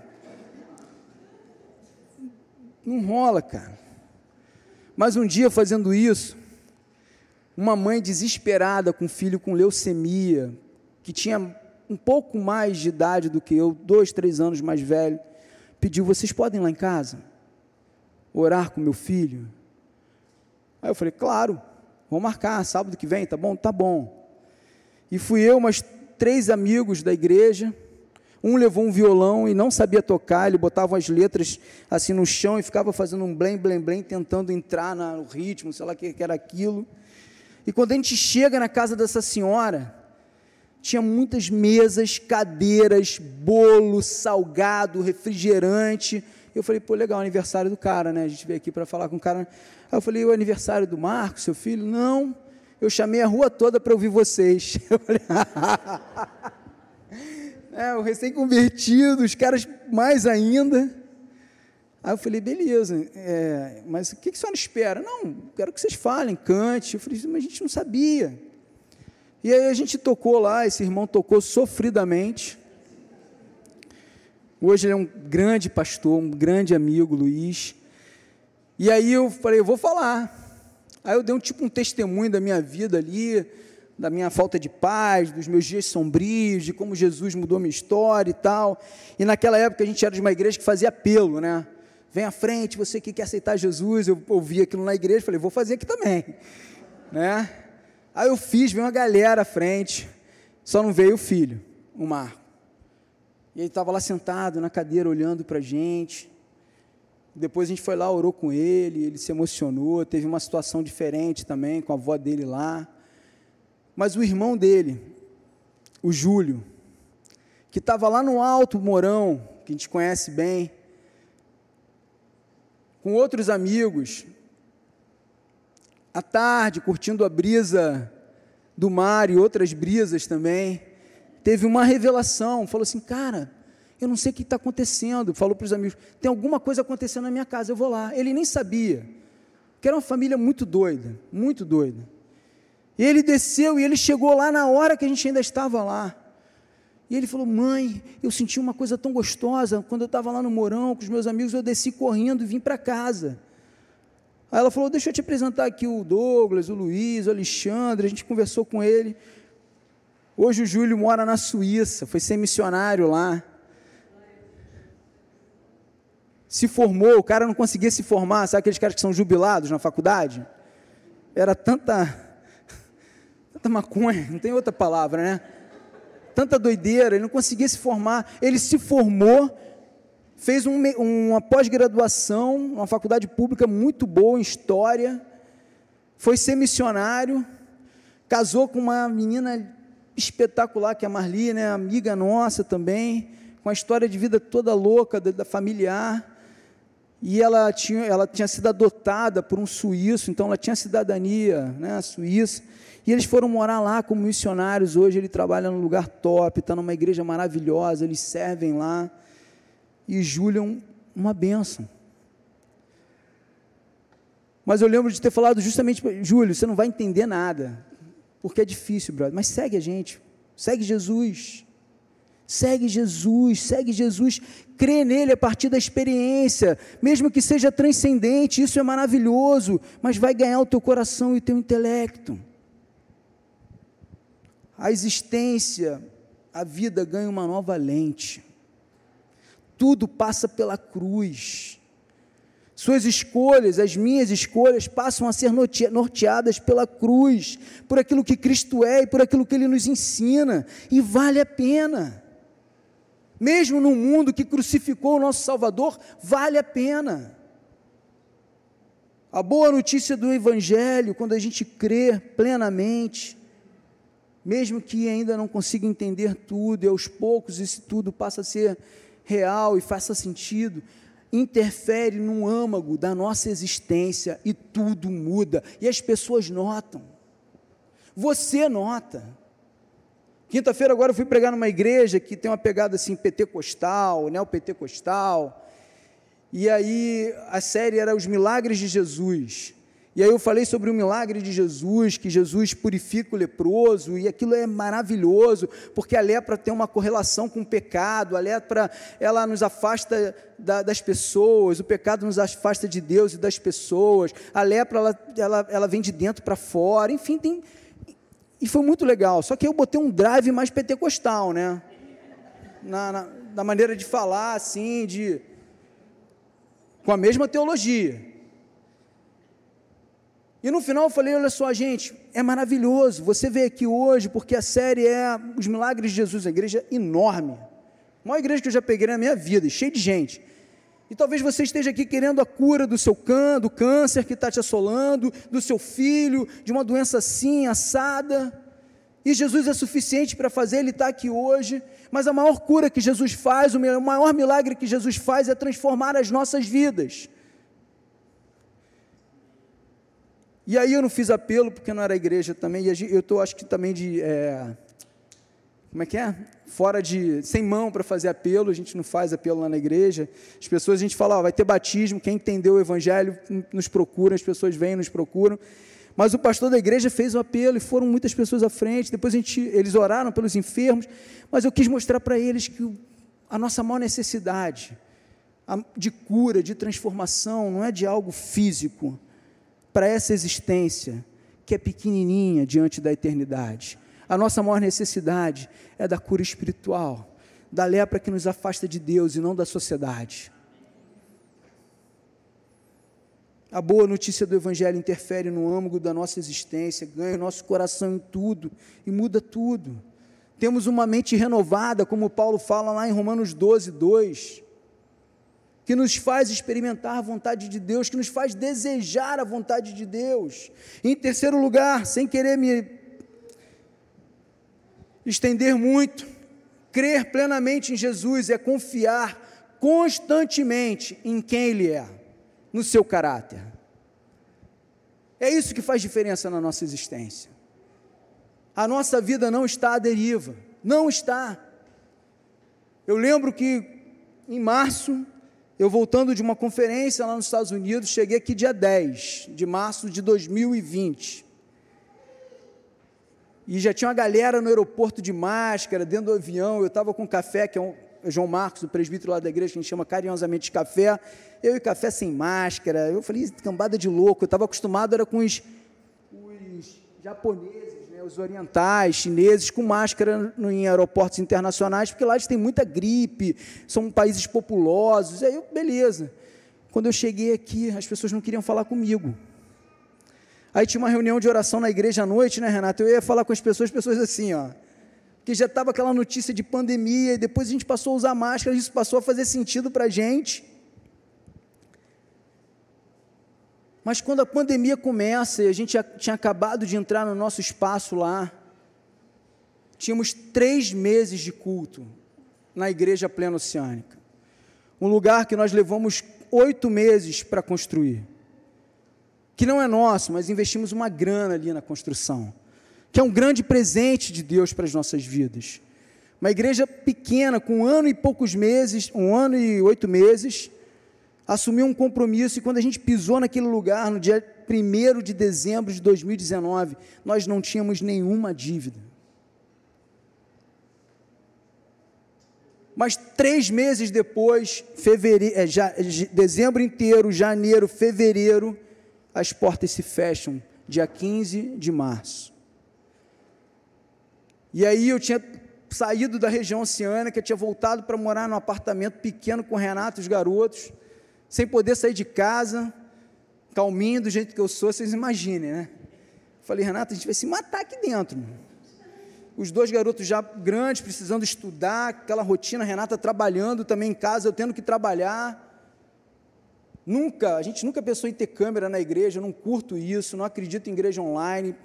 Não rola, cara. Mas um dia fazendo isso, uma mãe desesperada com um filho com leucemia, que tinha um pouco mais de idade do que eu, dois, três anos mais velho, pediu: vocês podem ir lá em casa orar com meu filho? Aí eu falei: claro, vamos marcar, sábado que vem, tá bom? Tá bom. E fui eu, mas três amigos da igreja. Um levou um violão e não sabia tocar, ele botava as letras assim no chão e ficava fazendo um blém, blém, blém, tentando entrar no ritmo, sei lá o que era aquilo. E quando a gente chega na casa dessa senhora, tinha muitas mesas, cadeiras, bolo, salgado, refrigerante. Eu falei, pô, legal, aniversário do cara, né? A gente veio aqui para falar com o cara. Aí eu falei, o aniversário do Marco, seu filho? Não eu chamei a rua toda para ouvir vocês. Eu falei, é, o recém-convertido, os caras mais ainda. Aí eu falei, beleza, é, mas o que, que a senhora espera? Não, quero que vocês falem, cante. Eu falei, mas a gente não sabia. E aí a gente tocou lá, esse irmão tocou sofridamente. Hoje ele é um grande pastor, um grande amigo, Luiz. E aí eu falei, eu vou falar. Aí eu dei um tipo um testemunho da minha vida ali, da minha falta de paz, dos meus dias sombrios, de como Jesus mudou minha história e tal. E naquela época a gente era de uma igreja que fazia apelo, né? Vem à frente, você que quer aceitar Jesus. Eu ouvi aquilo na igreja, falei, vou fazer aqui também, né? Aí eu fiz, veio uma galera à frente, só não veio o filho, o Marco. E ele estava lá sentado na cadeira olhando para a gente. Depois a gente foi lá, orou com ele, ele se emocionou, teve uma situação diferente também com a avó dele lá. Mas o irmão dele, o Júlio, que estava lá no alto Morão, que a gente conhece bem, com outros amigos, à tarde, curtindo a brisa do mar e outras brisas também, teve uma revelação, falou assim, cara, eu não sei o que está acontecendo. Falou para os amigos: tem alguma coisa acontecendo na minha casa, eu vou lá. Ele nem sabia, que era uma família muito doida, muito doida. E ele desceu e ele chegou lá na hora que a gente ainda estava lá. E ele falou: Mãe, eu senti uma coisa tão gostosa. Quando eu estava lá no Morão com os meus amigos, eu desci correndo e vim para casa. Aí ela falou: Deixa eu te apresentar aqui o Douglas, o Luiz, o Alexandre. A gente conversou com ele. Hoje o Júlio mora na Suíça, foi ser missionário lá se formou, o cara não conseguia se formar, sabe aqueles caras que são jubilados na faculdade? Era tanta, tanta maconha, não tem outra palavra, né? Tanta doideira, ele não conseguia se formar. Ele se formou, fez um, uma pós-graduação, uma faculdade pública muito boa em História, foi ser missionário, casou com uma menina espetacular, que é a Marli, né, amiga nossa também, com a história de vida toda louca, da, da familiar, e ela tinha, ela tinha sido adotada por um suíço, então ela tinha cidadania né, suíça, e eles foram morar lá como missionários, hoje ele trabalha num lugar top, está numa igreja maravilhosa, eles servem lá, e Júlio é uma bênção. Mas eu lembro de ter falado justamente para Júlio, você não vai entender nada, porque é difícil, brother, mas segue a gente, segue Jesus, Segue Jesus, segue Jesus, crê nele a partir da experiência, mesmo que seja transcendente, isso é maravilhoso, mas vai ganhar o teu coração e o teu intelecto. A existência, a vida ganha uma nova lente. Tudo passa pela cruz. Suas escolhas, as minhas escolhas, passam a ser norteadas pela cruz, por aquilo que Cristo é e por aquilo que Ele nos ensina, e vale a pena. Mesmo no mundo que crucificou o nosso Salvador, vale a pena. A boa notícia do Evangelho, quando a gente crê plenamente, mesmo que ainda não consiga entender tudo, e aos poucos esse tudo passa a ser real e faça sentido, interfere no âmago da nossa existência e tudo muda, e as pessoas notam. Você nota. Quinta-feira agora eu fui pregar numa igreja que tem uma pegada assim pentecostal, neopentecostal. E aí a série era os milagres de Jesus. E aí eu falei sobre o milagre de Jesus, que Jesus purifica o leproso, e aquilo é maravilhoso, porque a lepra tem uma correlação com o pecado, a lepra ela nos afasta da, das pessoas, o pecado nos afasta de Deus e das pessoas, a lepra ela, ela, ela vem de dentro para fora, enfim, tem, e foi muito legal. Só que eu botei um drive mais pentecostal, né? Na, na, na maneira de falar, assim, de. com a mesma teologia. E no final eu falei: olha só, gente, é maravilhoso. Você veio aqui hoje porque a série é Os Milagres de Jesus, a igreja enorme. A maior igreja que eu já peguei na minha vida, cheia de gente. E talvez você esteja aqui querendo a cura do seu can, do câncer que está te assolando, do seu filho, de uma doença assim, assada. E Jesus é suficiente para fazer, Ele está aqui hoje. Mas a maior cura que Jesus faz, o maior milagre que Jesus faz é transformar as nossas vidas. E aí eu não fiz apelo porque não era igreja também. E eu estou, acho que também de. É, como é que é? Fora de. sem mão para fazer apelo, a gente não faz apelo lá na igreja. As pessoas, a gente fala, ó, vai ter batismo, quem entendeu o evangelho nos procura, as pessoas vêm nos procuram. Mas o pastor da igreja fez o apelo e foram muitas pessoas à frente. Depois a gente, eles oraram pelos enfermos, mas eu quis mostrar para eles que a nossa maior necessidade de cura, de transformação, não é de algo físico para essa existência que é pequenininha diante da eternidade a nossa maior necessidade é da cura espiritual, da lepra que nos afasta de Deus e não da sociedade. A boa notícia do Evangelho interfere no âmago da nossa existência, ganha nosso coração em tudo e muda tudo. Temos uma mente renovada, como Paulo fala lá em Romanos 12, 2, que nos faz experimentar a vontade de Deus, que nos faz desejar a vontade de Deus. Em terceiro lugar, sem querer me estender muito. Crer plenamente em Jesus é confiar constantemente em quem Ele é, no seu caráter. É isso que faz diferença na nossa existência. A nossa vida não está à deriva, não está. Eu lembro que em março, eu voltando de uma conferência lá nos Estados Unidos, cheguei aqui dia 10 de março de 2020 e já tinha uma galera no aeroporto de máscara, dentro do avião. Eu estava com café, que é um, João Marcos, o presbítero lá da igreja, que a gente chama carinhosamente de café. Eu e café sem máscara. Eu falei, cambada de louco. Eu estava acostumado, era com os, os japoneses, né, os orientais, chineses, com máscara no, em aeroportos internacionais, porque lá eles têm muita gripe, são países populosos. Aí eu, beleza. Quando eu cheguei aqui, as pessoas não queriam falar comigo. Aí tinha uma reunião de oração na igreja à noite, né, Renato? Eu ia falar com as pessoas, as pessoas assim, ó. Que já estava aquela notícia de pandemia, e depois a gente passou a usar máscara, isso passou a fazer sentido para a gente. Mas quando a pandemia começa, e a gente tinha acabado de entrar no nosso espaço lá, tínhamos três meses de culto na igreja plena oceânica. Um lugar que nós levamos oito meses para construir que não é nosso, mas investimos uma grana ali na construção, que é um grande presente de Deus para as nossas vidas. Uma igreja pequena, com um ano e poucos meses, um ano e oito meses, assumiu um compromisso e quando a gente pisou naquele lugar, no dia 1 de dezembro de 2019, nós não tínhamos nenhuma dívida. Mas três meses depois, fevereiro, é, já, dezembro inteiro, janeiro, fevereiro, as portas se fecham dia 15 de março. E aí eu tinha saído da região oceânica, tinha voltado para morar num apartamento pequeno com Renato e os garotos, sem poder sair de casa, calminho do jeito que eu sou, vocês imaginem, né? Falei, Renato, a gente vai se matar aqui dentro. os dois garotos já grandes, precisando estudar, aquela rotina, Renata trabalhando também em casa, eu tendo que trabalhar. Nunca, a gente nunca pensou em ter câmera na igreja, eu não curto isso, não acredito em igreja online.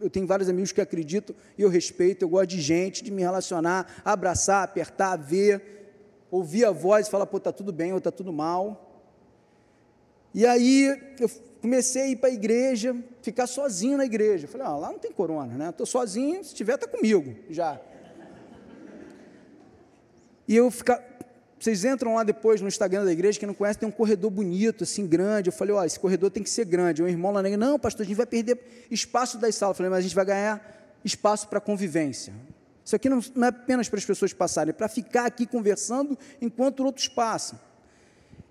Eu tenho vários amigos que acreditam e eu respeito, eu gosto de gente, de me relacionar, abraçar, apertar, ver, ouvir a voz e falar, pô, tá tudo bem ou tá tudo mal. E aí eu comecei a ir para a igreja, ficar sozinho na igreja. Falei, ah, lá não tem corona, né? Estou sozinho, se tiver, está comigo já. E eu ficar, vocês entram lá depois no Instagram da igreja, quem não conhece, tem um corredor bonito, assim, grande. Eu falei, ó, esse corredor tem que ser grande. O irmão lá na igreja, não, pastor, a gente vai perder espaço das salas. Eu falei, mas a gente vai ganhar espaço para convivência. Isso aqui não, não é apenas para as pessoas passarem, é para ficar aqui conversando enquanto outros passam.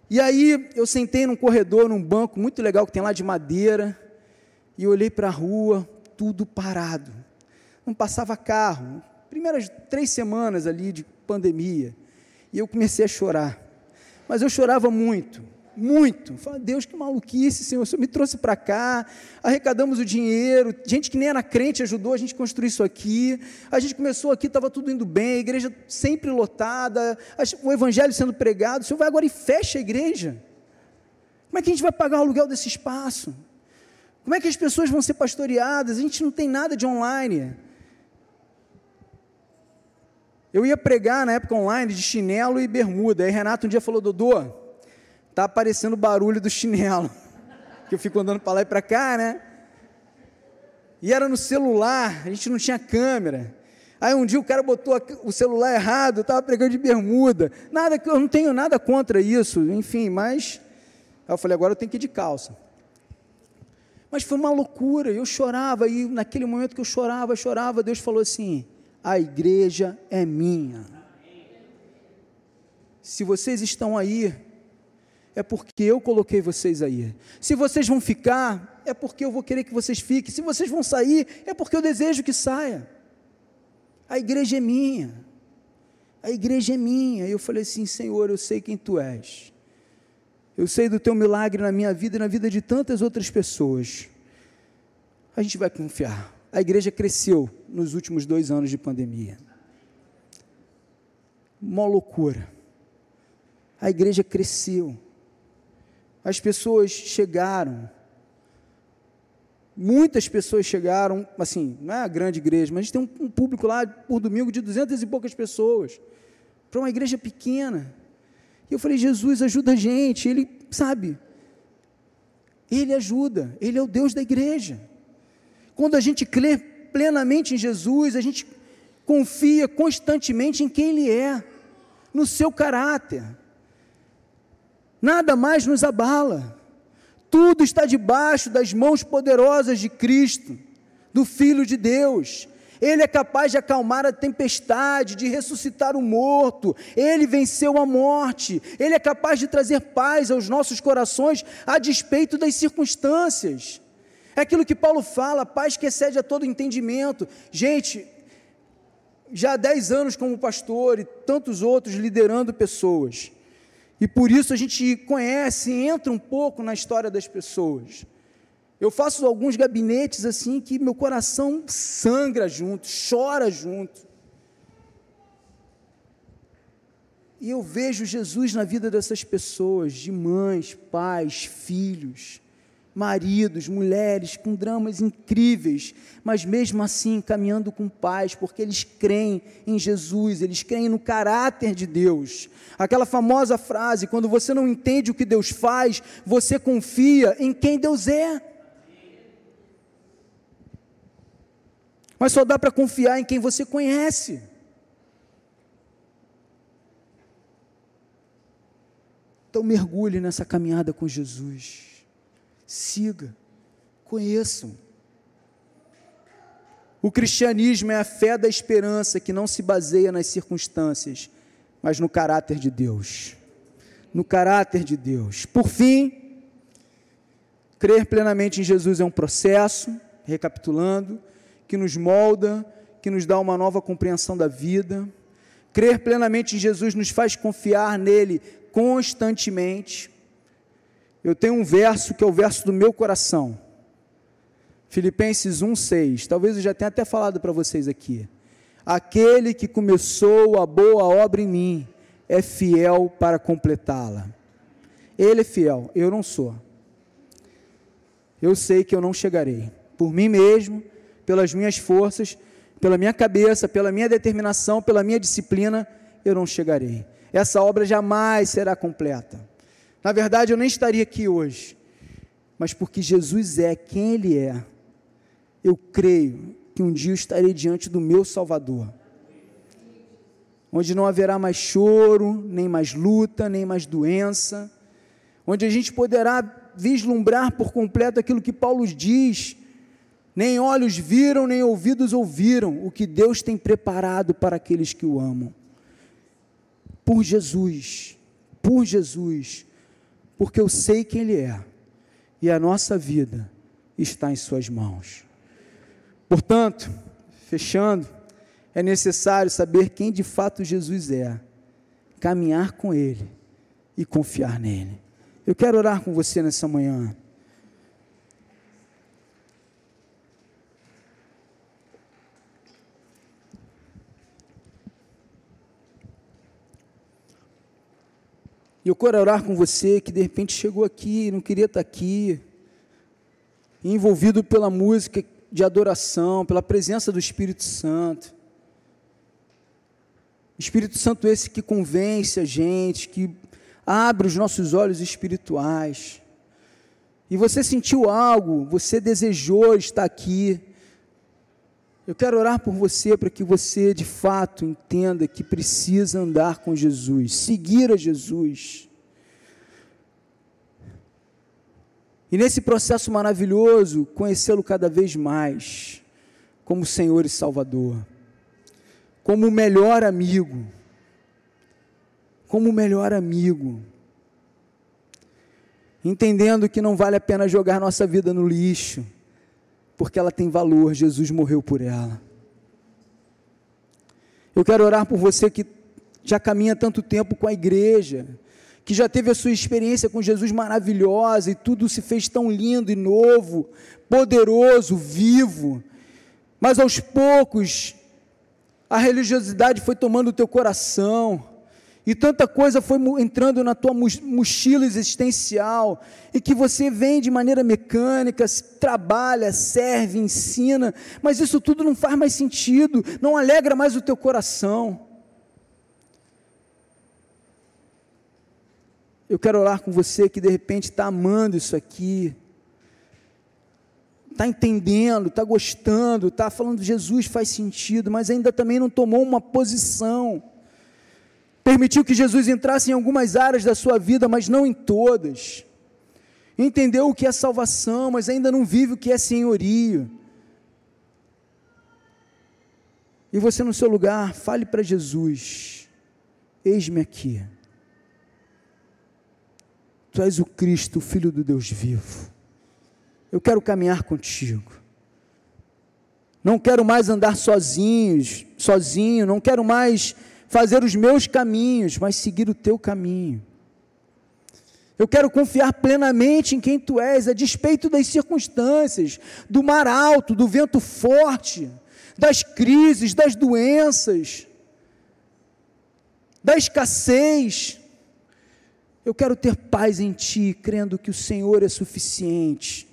E aí eu sentei num corredor, num banco muito legal que tem lá de madeira, e olhei para a rua, tudo parado. Não passava carro. Primeiras três semanas ali de pandemia. E eu comecei a chorar. Mas eu chorava muito, muito. Falei, Deus, que maluquice, Senhor. O Senhor me trouxe para cá, arrecadamos o dinheiro, gente que nem era crente ajudou a gente a construir isso aqui. A gente começou aqui, estava tudo indo bem, a igreja sempre lotada, o evangelho sendo pregado. O Senhor vai agora e fecha a igreja. Como é que a gente vai pagar o aluguel desse espaço? Como é que as pessoas vão ser pastoreadas? A gente não tem nada de online. Eu ia pregar na época online de chinelo e bermuda. Aí Renato um dia falou: Dodô, tá aparecendo barulho do chinelo. Que eu fico andando para lá e para cá, né? E era no celular, a gente não tinha câmera. Aí um dia o cara botou o celular errado, eu estava pregando de bermuda. Nada eu não tenho nada contra isso, enfim, mas aí eu falei, agora eu tenho que ir de calça. Mas foi uma loucura, eu chorava, e naquele momento que eu chorava, chorava, Deus falou assim: a igreja é minha. Se vocês estão aí, é porque eu coloquei vocês aí. Se vocês vão ficar, é porque eu vou querer que vocês fiquem. Se vocês vão sair, é porque eu desejo que saia. A igreja é minha. A igreja é minha. E eu falei assim: Senhor, eu sei quem tu és. Eu sei do teu milagre na minha vida e na vida de tantas outras pessoas. A gente vai confiar a igreja cresceu nos últimos dois anos de pandemia. Uma loucura. A igreja cresceu. As pessoas chegaram. Muitas pessoas chegaram, assim, não é a grande igreja, mas a gente tem um, um público lá por domingo de duzentas e poucas pessoas. Para uma igreja pequena. E eu falei, Jesus, ajuda a gente. Ele, sabe, Ele ajuda. Ele é o Deus da igreja. Quando a gente crê plenamente em Jesus, a gente confia constantemente em quem Ele é, no seu caráter. Nada mais nos abala. Tudo está debaixo das mãos poderosas de Cristo, do Filho de Deus. Ele é capaz de acalmar a tempestade, de ressuscitar o morto. Ele venceu a morte. Ele é capaz de trazer paz aos nossos corações a despeito das circunstâncias. É aquilo que Paulo fala, paz que excede a todo entendimento. Gente, já há 10 anos como pastor e tantos outros liderando pessoas. E por isso a gente conhece, entra um pouco na história das pessoas. Eu faço alguns gabinetes assim que meu coração sangra junto, chora junto. E eu vejo Jesus na vida dessas pessoas, de mães, pais, filhos maridos, mulheres com dramas incríveis, mas mesmo assim caminhando com paz, porque eles creem em Jesus, eles creem no caráter de Deus. Aquela famosa frase: quando você não entende o que Deus faz, você confia em quem Deus é. Mas só dá para confiar em quem você conhece. Então mergulhe nessa caminhada com Jesus siga, conheçam. O cristianismo é a fé da esperança que não se baseia nas circunstâncias, mas no caráter de Deus. No caráter de Deus. Por fim, crer plenamente em Jesus é um processo, recapitulando, que nos molda, que nos dá uma nova compreensão da vida. Crer plenamente em Jesus nos faz confiar nele constantemente eu tenho um verso que é o verso do meu coração. Filipenses 1:6. Talvez eu já tenha até falado para vocês aqui. Aquele que começou a boa obra em mim é fiel para completá-la. Ele é fiel, eu não sou. Eu sei que eu não chegarei. Por mim mesmo, pelas minhas forças, pela minha cabeça, pela minha determinação, pela minha disciplina, eu não chegarei. Essa obra jamais será completa. Na verdade, eu nem estaria aqui hoje, mas porque Jesus é quem Ele é, eu creio que um dia eu estarei diante do meu Salvador, onde não haverá mais choro, nem mais luta, nem mais doença, onde a gente poderá vislumbrar por completo aquilo que Paulo diz: nem olhos viram, nem ouvidos ouviram o que Deus tem preparado para aqueles que o amam. Por Jesus, por Jesus, porque eu sei quem Ele é, e a nossa vida está em Suas mãos. Portanto, fechando, é necessário saber quem de fato Jesus é, caminhar com Ele e confiar nele. Eu quero orar com você nessa manhã. E eu quero orar com você que de repente chegou aqui, não queria estar aqui, envolvido pela música de adoração, pela presença do Espírito Santo. Espírito Santo esse que convence a gente, que abre os nossos olhos espirituais. E você sentiu algo, você desejou estar aqui. Eu quero orar por você para que você de fato entenda que precisa andar com Jesus, seguir a Jesus. E nesse processo maravilhoso, conhecê-lo cada vez mais como Senhor e Salvador, como o melhor amigo como o melhor amigo, entendendo que não vale a pena jogar nossa vida no lixo, porque ela tem valor, Jesus morreu por ela. Eu quero orar por você que já caminha tanto tempo com a igreja, que já teve a sua experiência com Jesus maravilhosa e tudo se fez tão lindo e novo, poderoso, vivo, mas aos poucos a religiosidade foi tomando o teu coração, e tanta coisa foi entrando na tua mochila existencial, e que você vem de maneira mecânica, trabalha, serve, ensina, mas isso tudo não faz mais sentido, não alegra mais o teu coração. Eu quero orar com você que de repente está amando isso aqui, está entendendo, está gostando, está falando Jesus faz sentido, mas ainda também não tomou uma posição permitiu que Jesus entrasse em algumas áreas da sua vida, mas não em todas. Entendeu o que é salvação, mas ainda não vive o que é senhorio. E você no seu lugar, fale para Jesus: Eis-me aqui. Tu és o Cristo, o Filho do Deus vivo. Eu quero caminhar contigo. Não quero mais andar sozinhos, sozinho, não quero mais fazer os meus caminhos, mas seguir o teu caminho. Eu quero confiar plenamente em quem tu és, a despeito das circunstâncias, do mar alto, do vento forte, das crises, das doenças, da escassez. Eu quero ter paz em ti, crendo que o Senhor é suficiente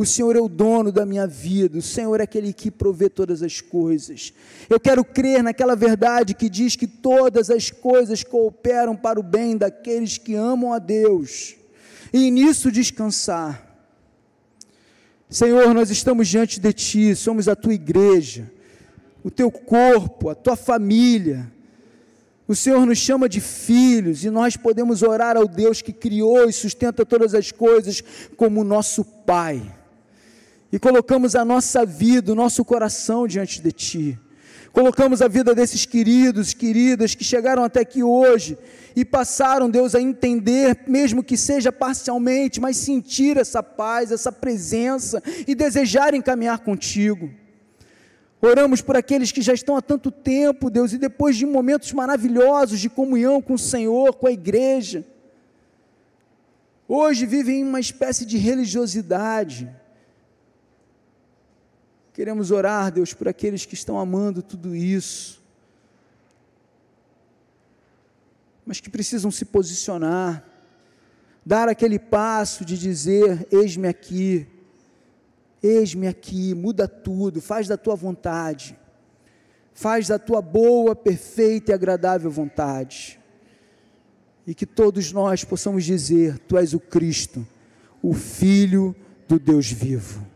o Senhor é o dono da minha vida, o Senhor é aquele que provê todas as coisas. Eu quero crer naquela verdade que diz que todas as coisas cooperam para o bem daqueles que amam a Deus, e nisso descansar. Senhor, nós estamos diante de Ti, somos a Tua igreja, o Teu corpo, a Tua família. O Senhor nos chama de filhos e nós podemos orar ao Deus que criou e sustenta todas as coisas como nosso Pai e colocamos a nossa vida, o nosso coração diante de Ti. Colocamos a vida desses queridos, queridas que chegaram até aqui hoje e passaram, Deus, a entender, mesmo que seja parcialmente, mas sentir essa paz, essa presença e desejarem caminhar contigo. Oramos por aqueles que já estão há tanto tempo, Deus, e depois de momentos maravilhosos de comunhão com o Senhor, com a igreja, hoje vivem uma espécie de religiosidade Queremos orar, Deus, por aqueles que estão amando tudo isso, mas que precisam se posicionar, dar aquele passo de dizer: Eis-me aqui, eis-me aqui, muda tudo, faz da tua vontade, faz da tua boa, perfeita e agradável vontade. E que todos nós possamos dizer: Tu és o Cristo, o Filho do Deus vivo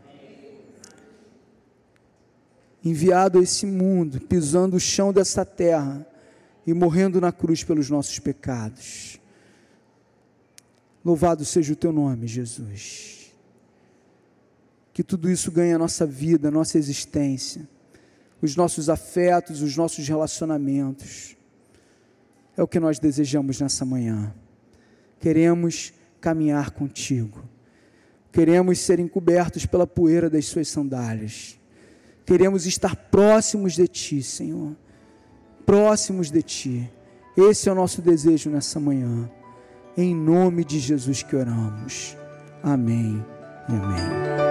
enviado a esse mundo, pisando o chão dessa terra e morrendo na cruz pelos nossos pecados. Louvado seja o teu nome, Jesus. Que tudo isso ganhe a nossa vida, a nossa existência, os nossos afetos, os nossos relacionamentos. É o que nós desejamos nessa manhã. Queremos caminhar contigo. Queremos ser encobertos pela poeira das suas sandálias Queremos estar próximos de Ti, Senhor. Próximos de Ti. Esse é o nosso desejo nessa manhã. Em nome de Jesus que oramos. Amém amém.